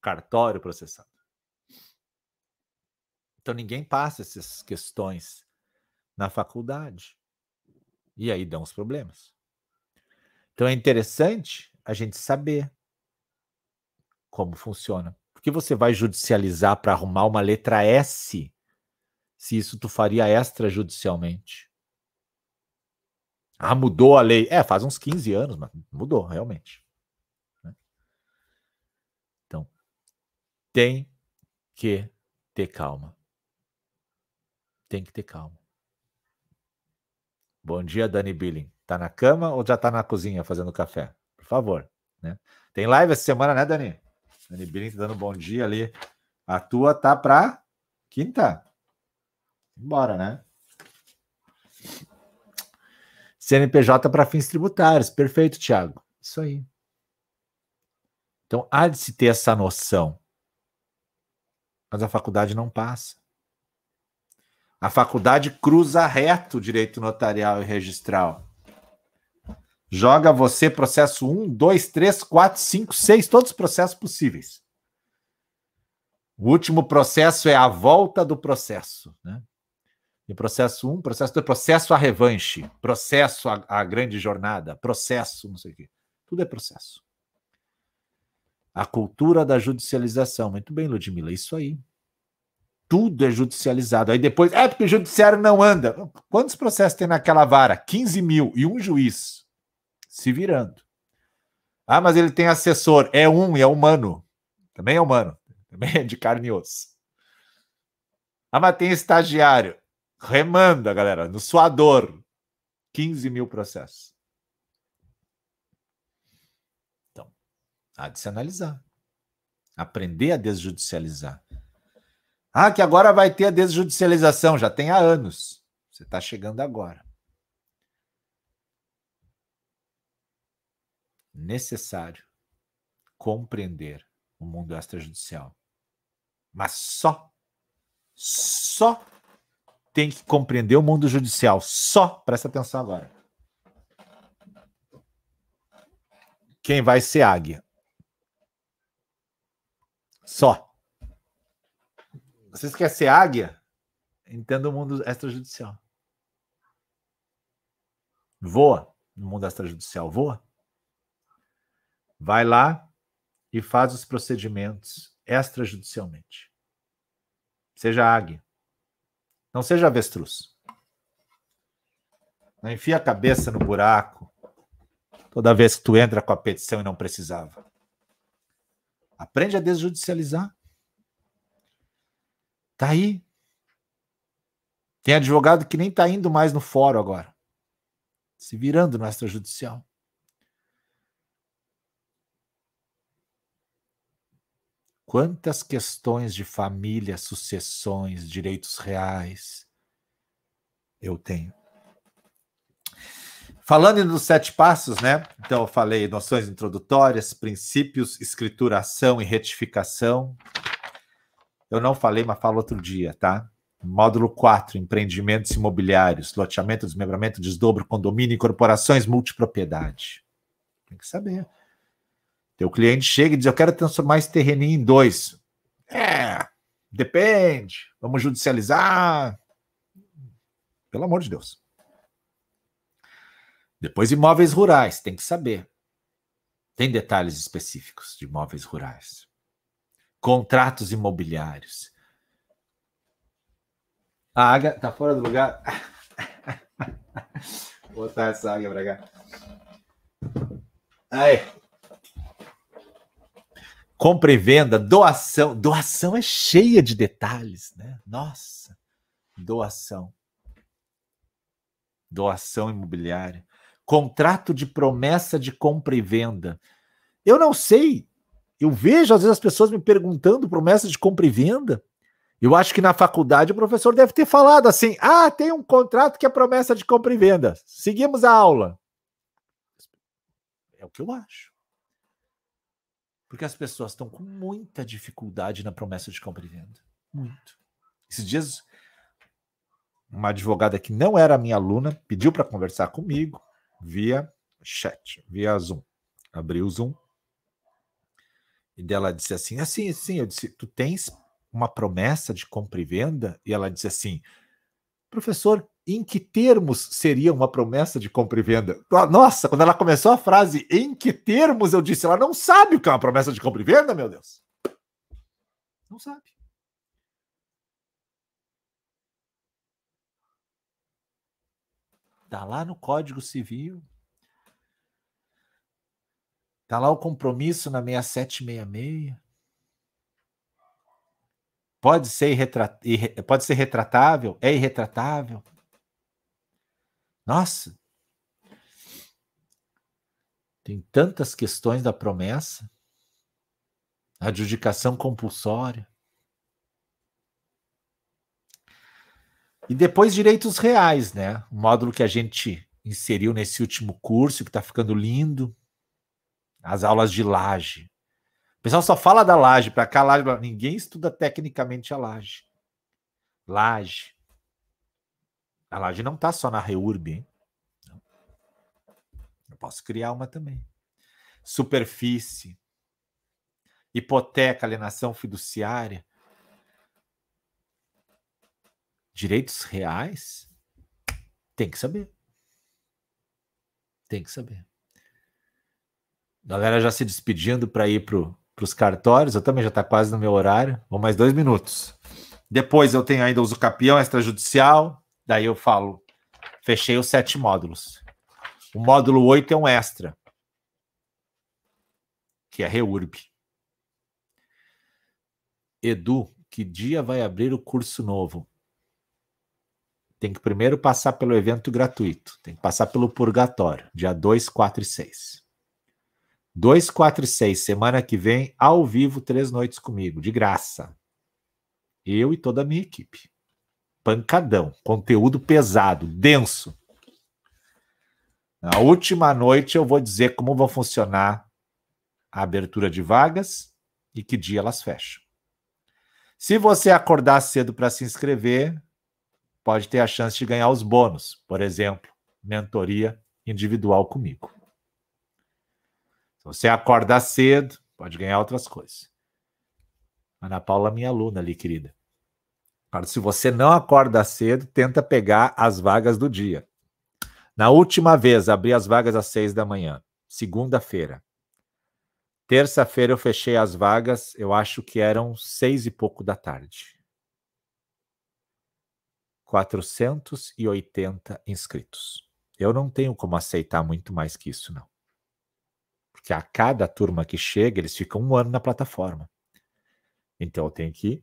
Cartório processado. Então ninguém passa essas questões na faculdade. E aí dão os problemas. Então é interessante a gente saber como funciona. Porque você vai judicializar para arrumar uma letra S se isso tu faria extrajudicialmente? Ah, mudou a lei. É, faz uns 15 anos, mas mudou, realmente. Né? Então, tem que ter calma. Tem que ter calma. Bom dia, Dani Billing. Tá na cama ou já tá na cozinha fazendo café? Por favor. Né? Tem live essa semana, né, Dani? Dani Billing tá dando bom dia ali. A tua tá pra quinta. Bora, né? CNPJ para fins tributários. Perfeito, Thiago. Isso aí. Então, há de se ter essa noção. Mas a faculdade não passa. A faculdade cruza reto direito notarial e registral. Joga você processo 1, 2, 3, 4, 5, 6, todos os processos possíveis. O último processo é a volta do processo. Né? E processo 1, processo 2, processo a revanche, processo a, a grande jornada, processo, não sei o quê. Tudo é processo. A cultura da judicialização. Muito bem, Ludmila, isso aí tudo é judicializado. Aí depois, é porque o judiciário não anda. Quantos processos tem naquela vara? 15 mil e um juiz se virando. Ah, mas ele tem assessor. É um e é humano. Também é humano. (laughs) Também é de carne e osso. Ah, mas tem estagiário. Remanda, galera, no suador. 15 mil processos. Então, há de se analisar. Aprender a desjudicializar Ah, que agora vai ter a desjudicialização, já tem há anos. Você está chegando agora. Necessário compreender o mundo extrajudicial. Mas só, só tem que compreender o mundo judicial. Só, presta atenção agora. Quem vai ser águia? Só. Vocês querem ser águia? Entenda o mundo extrajudicial. Voa no mundo extrajudicial, voa. Vai lá e faz os procedimentos extrajudicialmente. Seja águia. Não seja avestruz. Não enfia a cabeça no buraco toda vez que tu entra com a petição e não precisava. Aprende a desjudicializar. Tá aí. Tem advogado que nem tá indo mais no fórum agora. Se virando no extrajudicial. Quantas questões de família, sucessões, direitos reais eu tenho? Falando dos sete passos, né? Então, eu falei noções introdutórias, princípios, escrituração e retificação. Eu não falei, mas falo outro dia, tá? Módulo 4, empreendimentos imobiliários, loteamento, desmembramento, desdobro, condomínio, incorporações, multipropriedade. Tem que saber. Teu cliente chega e diz: Eu quero transformar esse terreninho em dois. É, depende. Vamos judicializar. Pelo amor de Deus. Depois, imóveis rurais, tem que saber. Tem detalhes específicos de imóveis rurais. Contratos imobiliários. A águia tá fora do lugar. (laughs) Vou botar essa águia pra cá. Aí. Compra e venda, doação. Doação é cheia de detalhes, né? Nossa. Doação. Doação imobiliária contrato de promessa de compra e venda. Eu não sei. Eu vejo às vezes as pessoas me perguntando promessa de compra e venda. Eu acho que na faculdade o professor deve ter falado assim: ah, tem um contrato que é promessa de compra e venda. Seguimos a aula. É o que eu acho. Porque as pessoas estão com muita dificuldade na promessa de compra e venda. Muito. Esses dias, uma advogada que não era minha aluna pediu para conversar comigo via chat, via Zoom. Abri o Zoom. E dela disse assim: assim, assim. Eu disse: Tu tens uma promessa de compra e venda? E ela disse assim: Professor, em que termos seria uma promessa de compra e venda? Nossa, quando ela começou a frase em que termos, eu disse: ela não sabe o que é uma promessa de compra e venda, meu Deus. Não sabe. Está lá no Código Civil. Está lá o compromisso na 6766. Pode ser, irretrat... pode ser retratável? É irretratável? Nossa! Tem tantas questões da promessa. Adjudicação compulsória. E depois direitos reais, né? O módulo que a gente inseriu nesse último curso, que está ficando lindo. As aulas de laje. O pessoal só fala da laje, para cá, laje, ninguém estuda tecnicamente a laje. Laje. A laje não está só na REURB, hein? Eu posso criar uma também. Superfície. Hipoteca, alienação fiduciária direitos reais, tem que saber. Tem que saber. Galera já se despedindo para ir para os cartórios. Eu também já está quase no meu horário. Vou mais dois minutos. Depois eu tenho ainda uso capião extrajudicial. Daí eu falo, fechei os sete módulos. O módulo 8 é um extra, que é REURB. Edu, que dia vai abrir o curso novo? tem que primeiro passar pelo evento gratuito, tem que passar pelo purgatório, dia 2, 4 e 6. 2, 4 e 6, semana que vem, ao vivo, três noites comigo, de graça. Eu e toda a minha equipe. Pancadão, conteúdo pesado, denso. Na última noite eu vou dizer como vão funcionar a abertura de vagas e que dia elas fecham. Se você acordar cedo para se inscrever, pode ter a chance de ganhar os bônus, por exemplo, mentoria individual comigo. Se você acordar cedo, pode ganhar outras coisas. Ana Paula, minha aluna ali, querida. Se você não acorda cedo, tenta pegar as vagas do dia. Na última vez, abri as vagas às seis da manhã, segunda-feira. Terça-feira eu fechei as vagas, eu acho que eram seis e pouco da tarde. 480 inscritos. Eu não tenho como aceitar muito mais que isso, não. Porque a cada turma que chega, eles ficam um ano na plataforma. Então eu tenho que.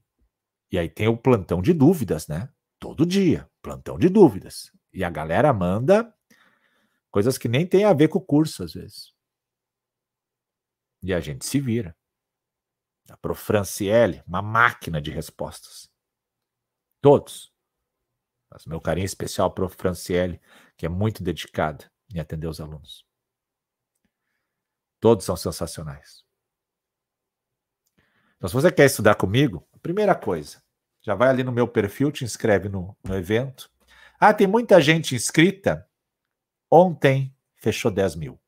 E aí tem o plantão de dúvidas, né? Todo dia, plantão de dúvidas. E a galera manda coisas que nem tem a ver com o curso, às vezes. E a gente se vira. A Prof. Franciele, uma máquina de respostas. Todos. Mas meu carinho especial para Prof. Franciele, que é muito dedicada em atender os alunos. Todos são sensacionais. Então, se você quer estudar comigo, primeira coisa, já vai ali no meu perfil, te inscreve no, no evento. Ah, tem muita gente inscrita. Ontem fechou 10 mil.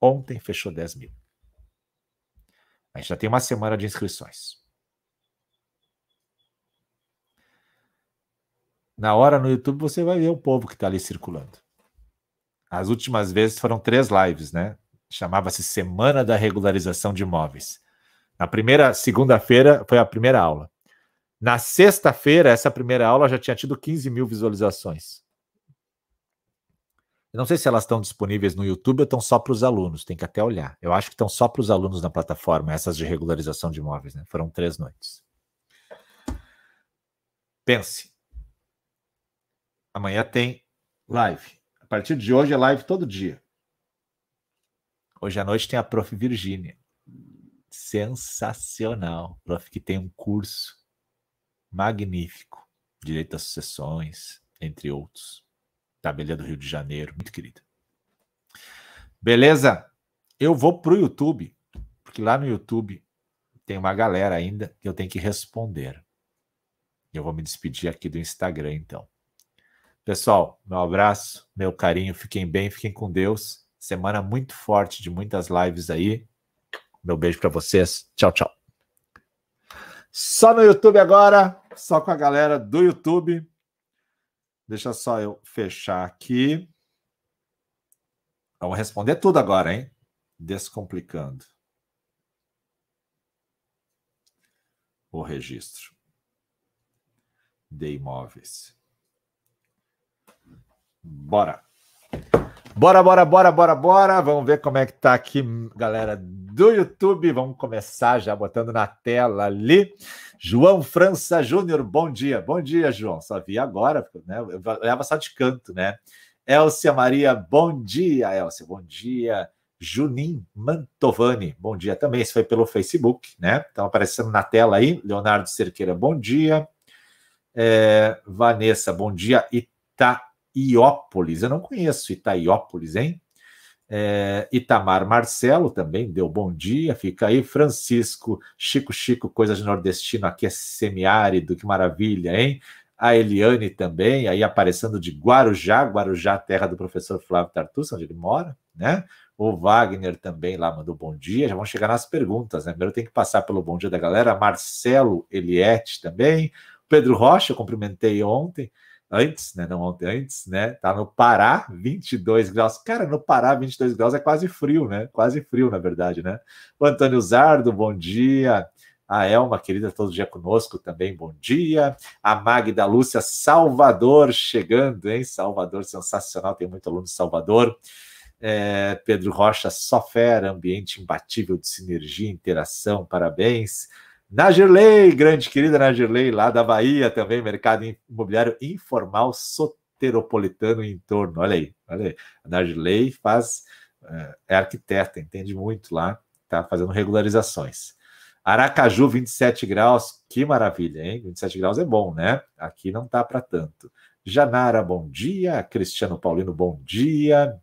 Ontem fechou 10 mil. A gente já tem uma semana de inscrições. Na hora no YouTube você vai ver o povo que está ali circulando. As últimas vezes foram três lives, né? Chamava-se Semana da Regularização de Imóveis. Na primeira segunda-feira foi a primeira aula. Na sexta-feira, essa primeira aula já tinha tido 15 mil visualizações. Eu não sei se elas estão disponíveis no YouTube ou estão só para os alunos, tem que até olhar. Eu acho que estão só para os alunos na plataforma, essas de regularização de imóveis, né? Foram três noites. Pense. Amanhã tem live. A partir de hoje é live todo dia. Hoje à noite tem a Prof. Virgínia. Sensacional. Prof. que tem um curso magnífico. Direito às sucessões, entre outros. Tabelha do Rio de Janeiro, muito querida. Beleza? Eu vou pro YouTube, porque lá no YouTube tem uma galera ainda que eu tenho que responder. Eu vou me despedir aqui do Instagram, então. Pessoal, meu abraço, meu carinho, fiquem bem, fiquem com Deus. Semana muito forte de muitas lives aí. Meu beijo para vocês. Tchau, tchau. Só no YouTube agora, só com a galera do YouTube. Deixa só eu fechar aqui. Vamos responder tudo agora, hein? Descomplicando. O registro de imóveis. Bora. Bora, bora, bora, bora, bora. Vamos ver como é que tá aqui, galera do YouTube. Vamos começar já botando na tela ali. João França Júnior, bom dia. Bom dia, João. Só vi agora, né? Eu olhava só de canto, né? Elcia Maria, bom dia, Elcia. Bom dia. Junim Mantovani, bom dia também. Esse foi pelo Facebook, né? Estão aparecendo na tela aí. Leonardo Cerqueira, bom dia. É, Vanessa, bom dia. Ita Iópolis. Eu não conheço Itaiópolis, hein? É, Itamar Marcelo também deu bom dia, fica aí. Francisco, Chico Chico, coisa de nordestino, aqui é semiárido, que maravilha, hein? A Eliane também, aí aparecendo de Guarujá, Guarujá, terra do professor Flávio Tartussa, onde ele mora, né? O Wagner também lá mandou bom dia. Já vão chegar nas perguntas, né? Primeiro tem que passar pelo bom dia da galera. Marcelo Eliette também. Pedro Rocha, eu cumprimentei ontem antes, né? Não ontem, antes, né? Tá no Pará, 22 graus. Cara, no Pará, 22 graus é quase frio, né? Quase frio, na verdade, né? O Antônio Zardo, bom dia. A Elma, querida, todo dia conosco também, bom dia. A Magda Lúcia, Salvador, chegando, hein? Salvador, sensacional, tem muito aluno de Salvador. É, Pedro Rocha, só fera, ambiente imbatível de sinergia, interação, parabéns. Nagerley, grande querida Nagerley, lá da Bahia também, mercado imobiliário informal soteropolitano em torno. Olha aí, olha aí. A Nagerley faz, é, é arquiteta, entende muito lá, está fazendo regularizações. Aracaju, 27 graus, que maravilha, hein? 27 graus é bom, né? Aqui não tá para tanto. Janara, bom dia. Cristiano Paulino, bom dia.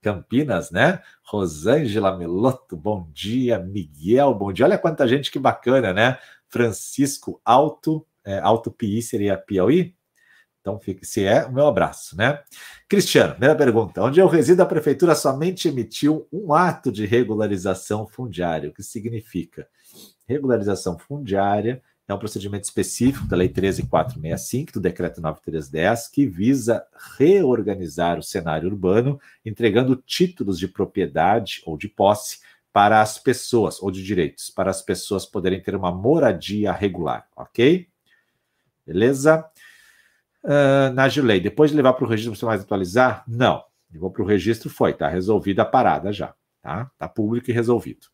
Campinas, né? Rosângela Meloto, bom dia. Miguel, bom dia. Olha quanta gente que bacana, né? Francisco Alto, é, Alto Pi seria Piauí? Então, fique, se é, o meu abraço, né? Cristiano, primeira pergunta. Onde eu resido, a prefeitura somente emitiu um ato de regularização fundiária. O que significa? Regularização fundiária é um procedimento específico da Lei 13465, do Decreto 9310, que visa reorganizar o cenário urbano, entregando títulos de propriedade ou de posse para as pessoas, ou de direitos, para as pessoas poderem ter uma moradia regular, ok? Beleza? Uh, na depois de levar para o registro, você mais atualizar? Não. Levou para o registro, foi, tá resolvida a parada já, tá? Tá público e resolvido.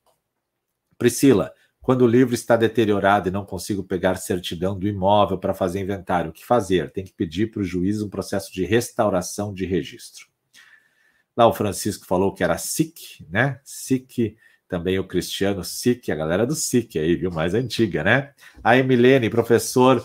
Priscila, quando o livro está deteriorado e não consigo pegar certidão do imóvel para fazer inventário, o que fazer? Tem que pedir para o juiz um processo de restauração de registro. Lá o Francisco falou que era SIC, né? SIC, também o Cristiano SIC, a galera do SIC aí, viu? Mais antiga, né? A Emilene, professor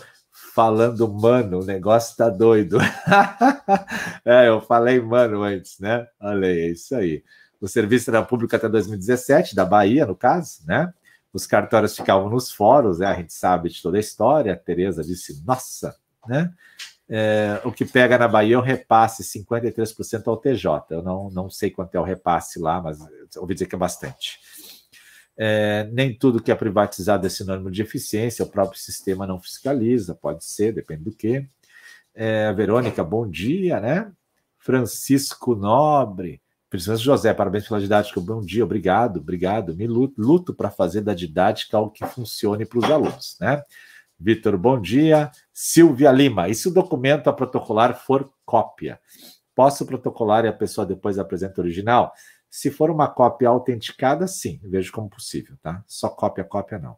falando mano, o negócio tá doido. (laughs) é, eu falei mano antes, né? Olha aí, é isso aí. O serviço era público até 2017, da Bahia, no caso, né? Os cartórios ficavam nos fóruns, né? A gente sabe de toda a história. A Tereza disse, nossa, né? É, o que pega na Bahia é o repasse 53% ao TJ. Eu não, não sei quanto é o repasse lá, mas ouvi dizer que é bastante. É, nem tudo que é privatizado é sinônimo de eficiência, o próprio sistema não fiscaliza, pode ser, depende do que. É, Verônica, bom dia, né? Francisco Nobre, principalmente José, parabéns pela didática, bom dia, obrigado, obrigado. Me luto, luto para fazer da didática algo que funcione para os alunos, né? Vitor, bom dia. Silvia Lima, e se o documento a protocolar for cópia? Posso protocolar e a pessoa depois apresenta o original? Se for uma cópia autenticada, sim, vejo como possível, tá? Só cópia, cópia não.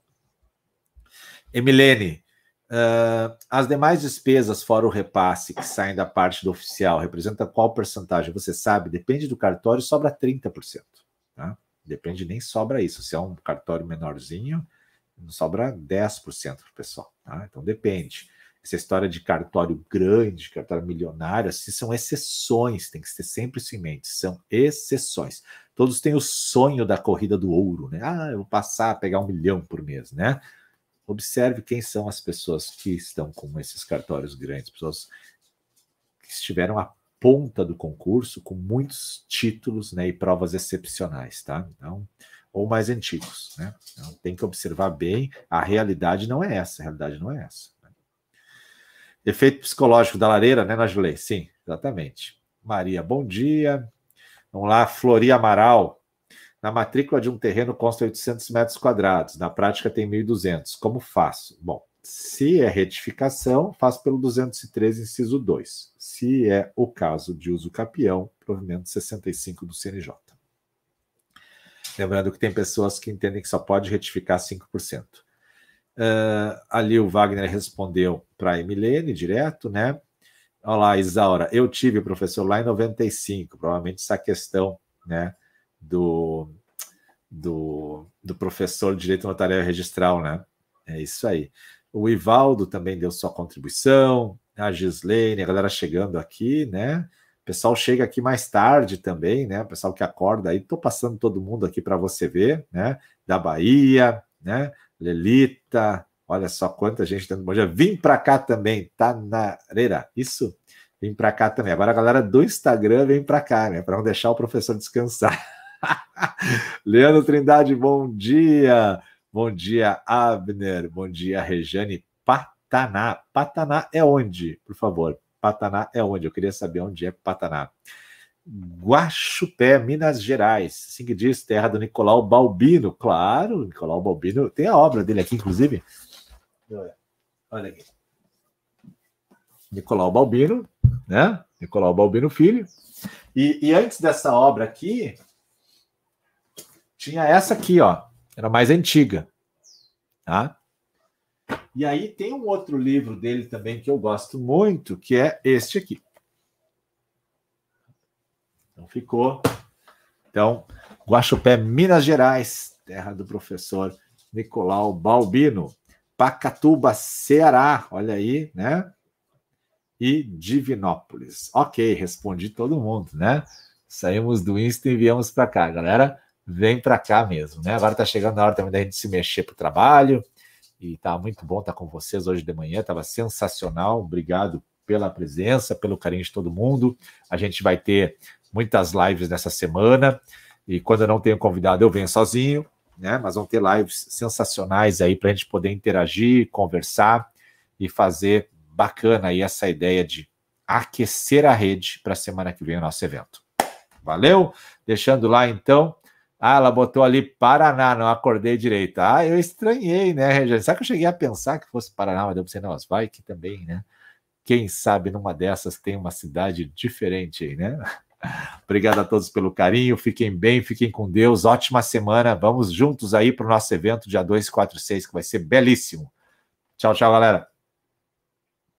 Emilene, uh, as demais despesas fora o repasse que saem da parte do oficial representa qual porcentagem? Você sabe? Depende do cartório, sobra 30%, tá? Depende, nem sobra isso. Se é um cartório menorzinho, sobra 10% para o pessoal, tá? Então depende essa história de cartório grande, cartório milionário, assim, são exceções, tem que ser sempre isso em mente, são exceções. Todos têm o sonho da corrida do ouro, né? Ah, eu vou passar a pegar um milhão por mês, né? Observe quem são as pessoas que estão com esses cartórios grandes, pessoas que estiveram à ponta do concurso com muitos títulos né, e provas excepcionais, tá? Então, ou mais antigos, né? Então, tem que observar bem, a realidade não é essa, a realidade não é essa. Efeito psicológico da lareira, né, Najulei? Sim, exatamente. Maria, bom dia. Vamos lá, Flori Amaral. Na matrícula de um terreno consta 800 metros quadrados, na prática tem 1.200. Como faço? Bom, se é retificação, faço pelo 213, inciso 2. Se é o caso de uso capião, provimento 65 do CNJ. Lembrando que tem pessoas que entendem que só pode retificar 5%. Uh, ali o Wagner respondeu para a Emilene direto, né? Olá, Isaura, eu tive professor lá em 95, provavelmente essa questão, né, do, do, do professor de direito notarial registral, né? É isso aí. O Ivaldo também deu sua contribuição, a Gislaine, a galera chegando aqui, né? O pessoal chega aqui mais tarde também, né? O pessoal que acorda aí, tô passando todo mundo aqui para você ver, né? Da Bahia, né? Lelita, olha só quanta gente dando bom dia. Vim para cá também, tá na areira. Isso, vim para cá também. Agora a galera do Instagram vem para cá, né? Para não deixar o professor descansar. (laughs) Leandro Trindade, bom dia. Bom dia, Abner. Bom dia, Rejane Pataná. Pataná é onde, por favor? Pataná é onde? Eu queria saber onde é Pataná. Guaxupé, Minas Gerais. Assim que diz, terra do Nicolau Balbino. Claro, Nicolau Balbino. Tem a obra dele aqui, inclusive. Olha aqui. Nicolau Balbino, né? Nicolau Balbino Filho. E, e antes dessa obra aqui, tinha essa aqui, ó. Era mais antiga. Tá? E aí tem um outro livro dele também que eu gosto muito, que é este aqui. Então ficou. Então, Guaxupé, Minas Gerais, terra do professor Nicolau Balbino. Pacatuba, Ceará, olha aí, né? E Divinópolis. Ok, respondi todo mundo, né? Saímos do Insta e viemos para cá, galera. Vem para cá mesmo, né? Agora tá chegando a hora também da gente se mexer para o trabalho. E tá muito bom estar com vocês hoje de manhã, tava sensacional. Obrigado pela presença, pelo carinho de todo mundo. A gente vai ter muitas lives nessa semana. E quando eu não tenho convidado, eu venho sozinho né? Mas vão ter lives sensacionais aí para a gente poder interagir, conversar e fazer bacana aí essa ideia de aquecer a rede para a semana que vem o nosso evento. Valeu? Deixando lá então. Ah, ela botou ali Paraná, não acordei direito. Ah, eu estranhei, né, Regiane? Sabe que eu cheguei a pensar que fosse Paraná, mas deu para você, não, vai que também, né? Quem sabe numa dessas tem uma cidade diferente aí, né? (laughs) Obrigado a todos pelo carinho. Fiquem bem, fiquem com Deus. Ótima semana. Vamos juntos aí para o nosso evento dia 2, 4 6, que vai ser belíssimo. Tchau, tchau, galera.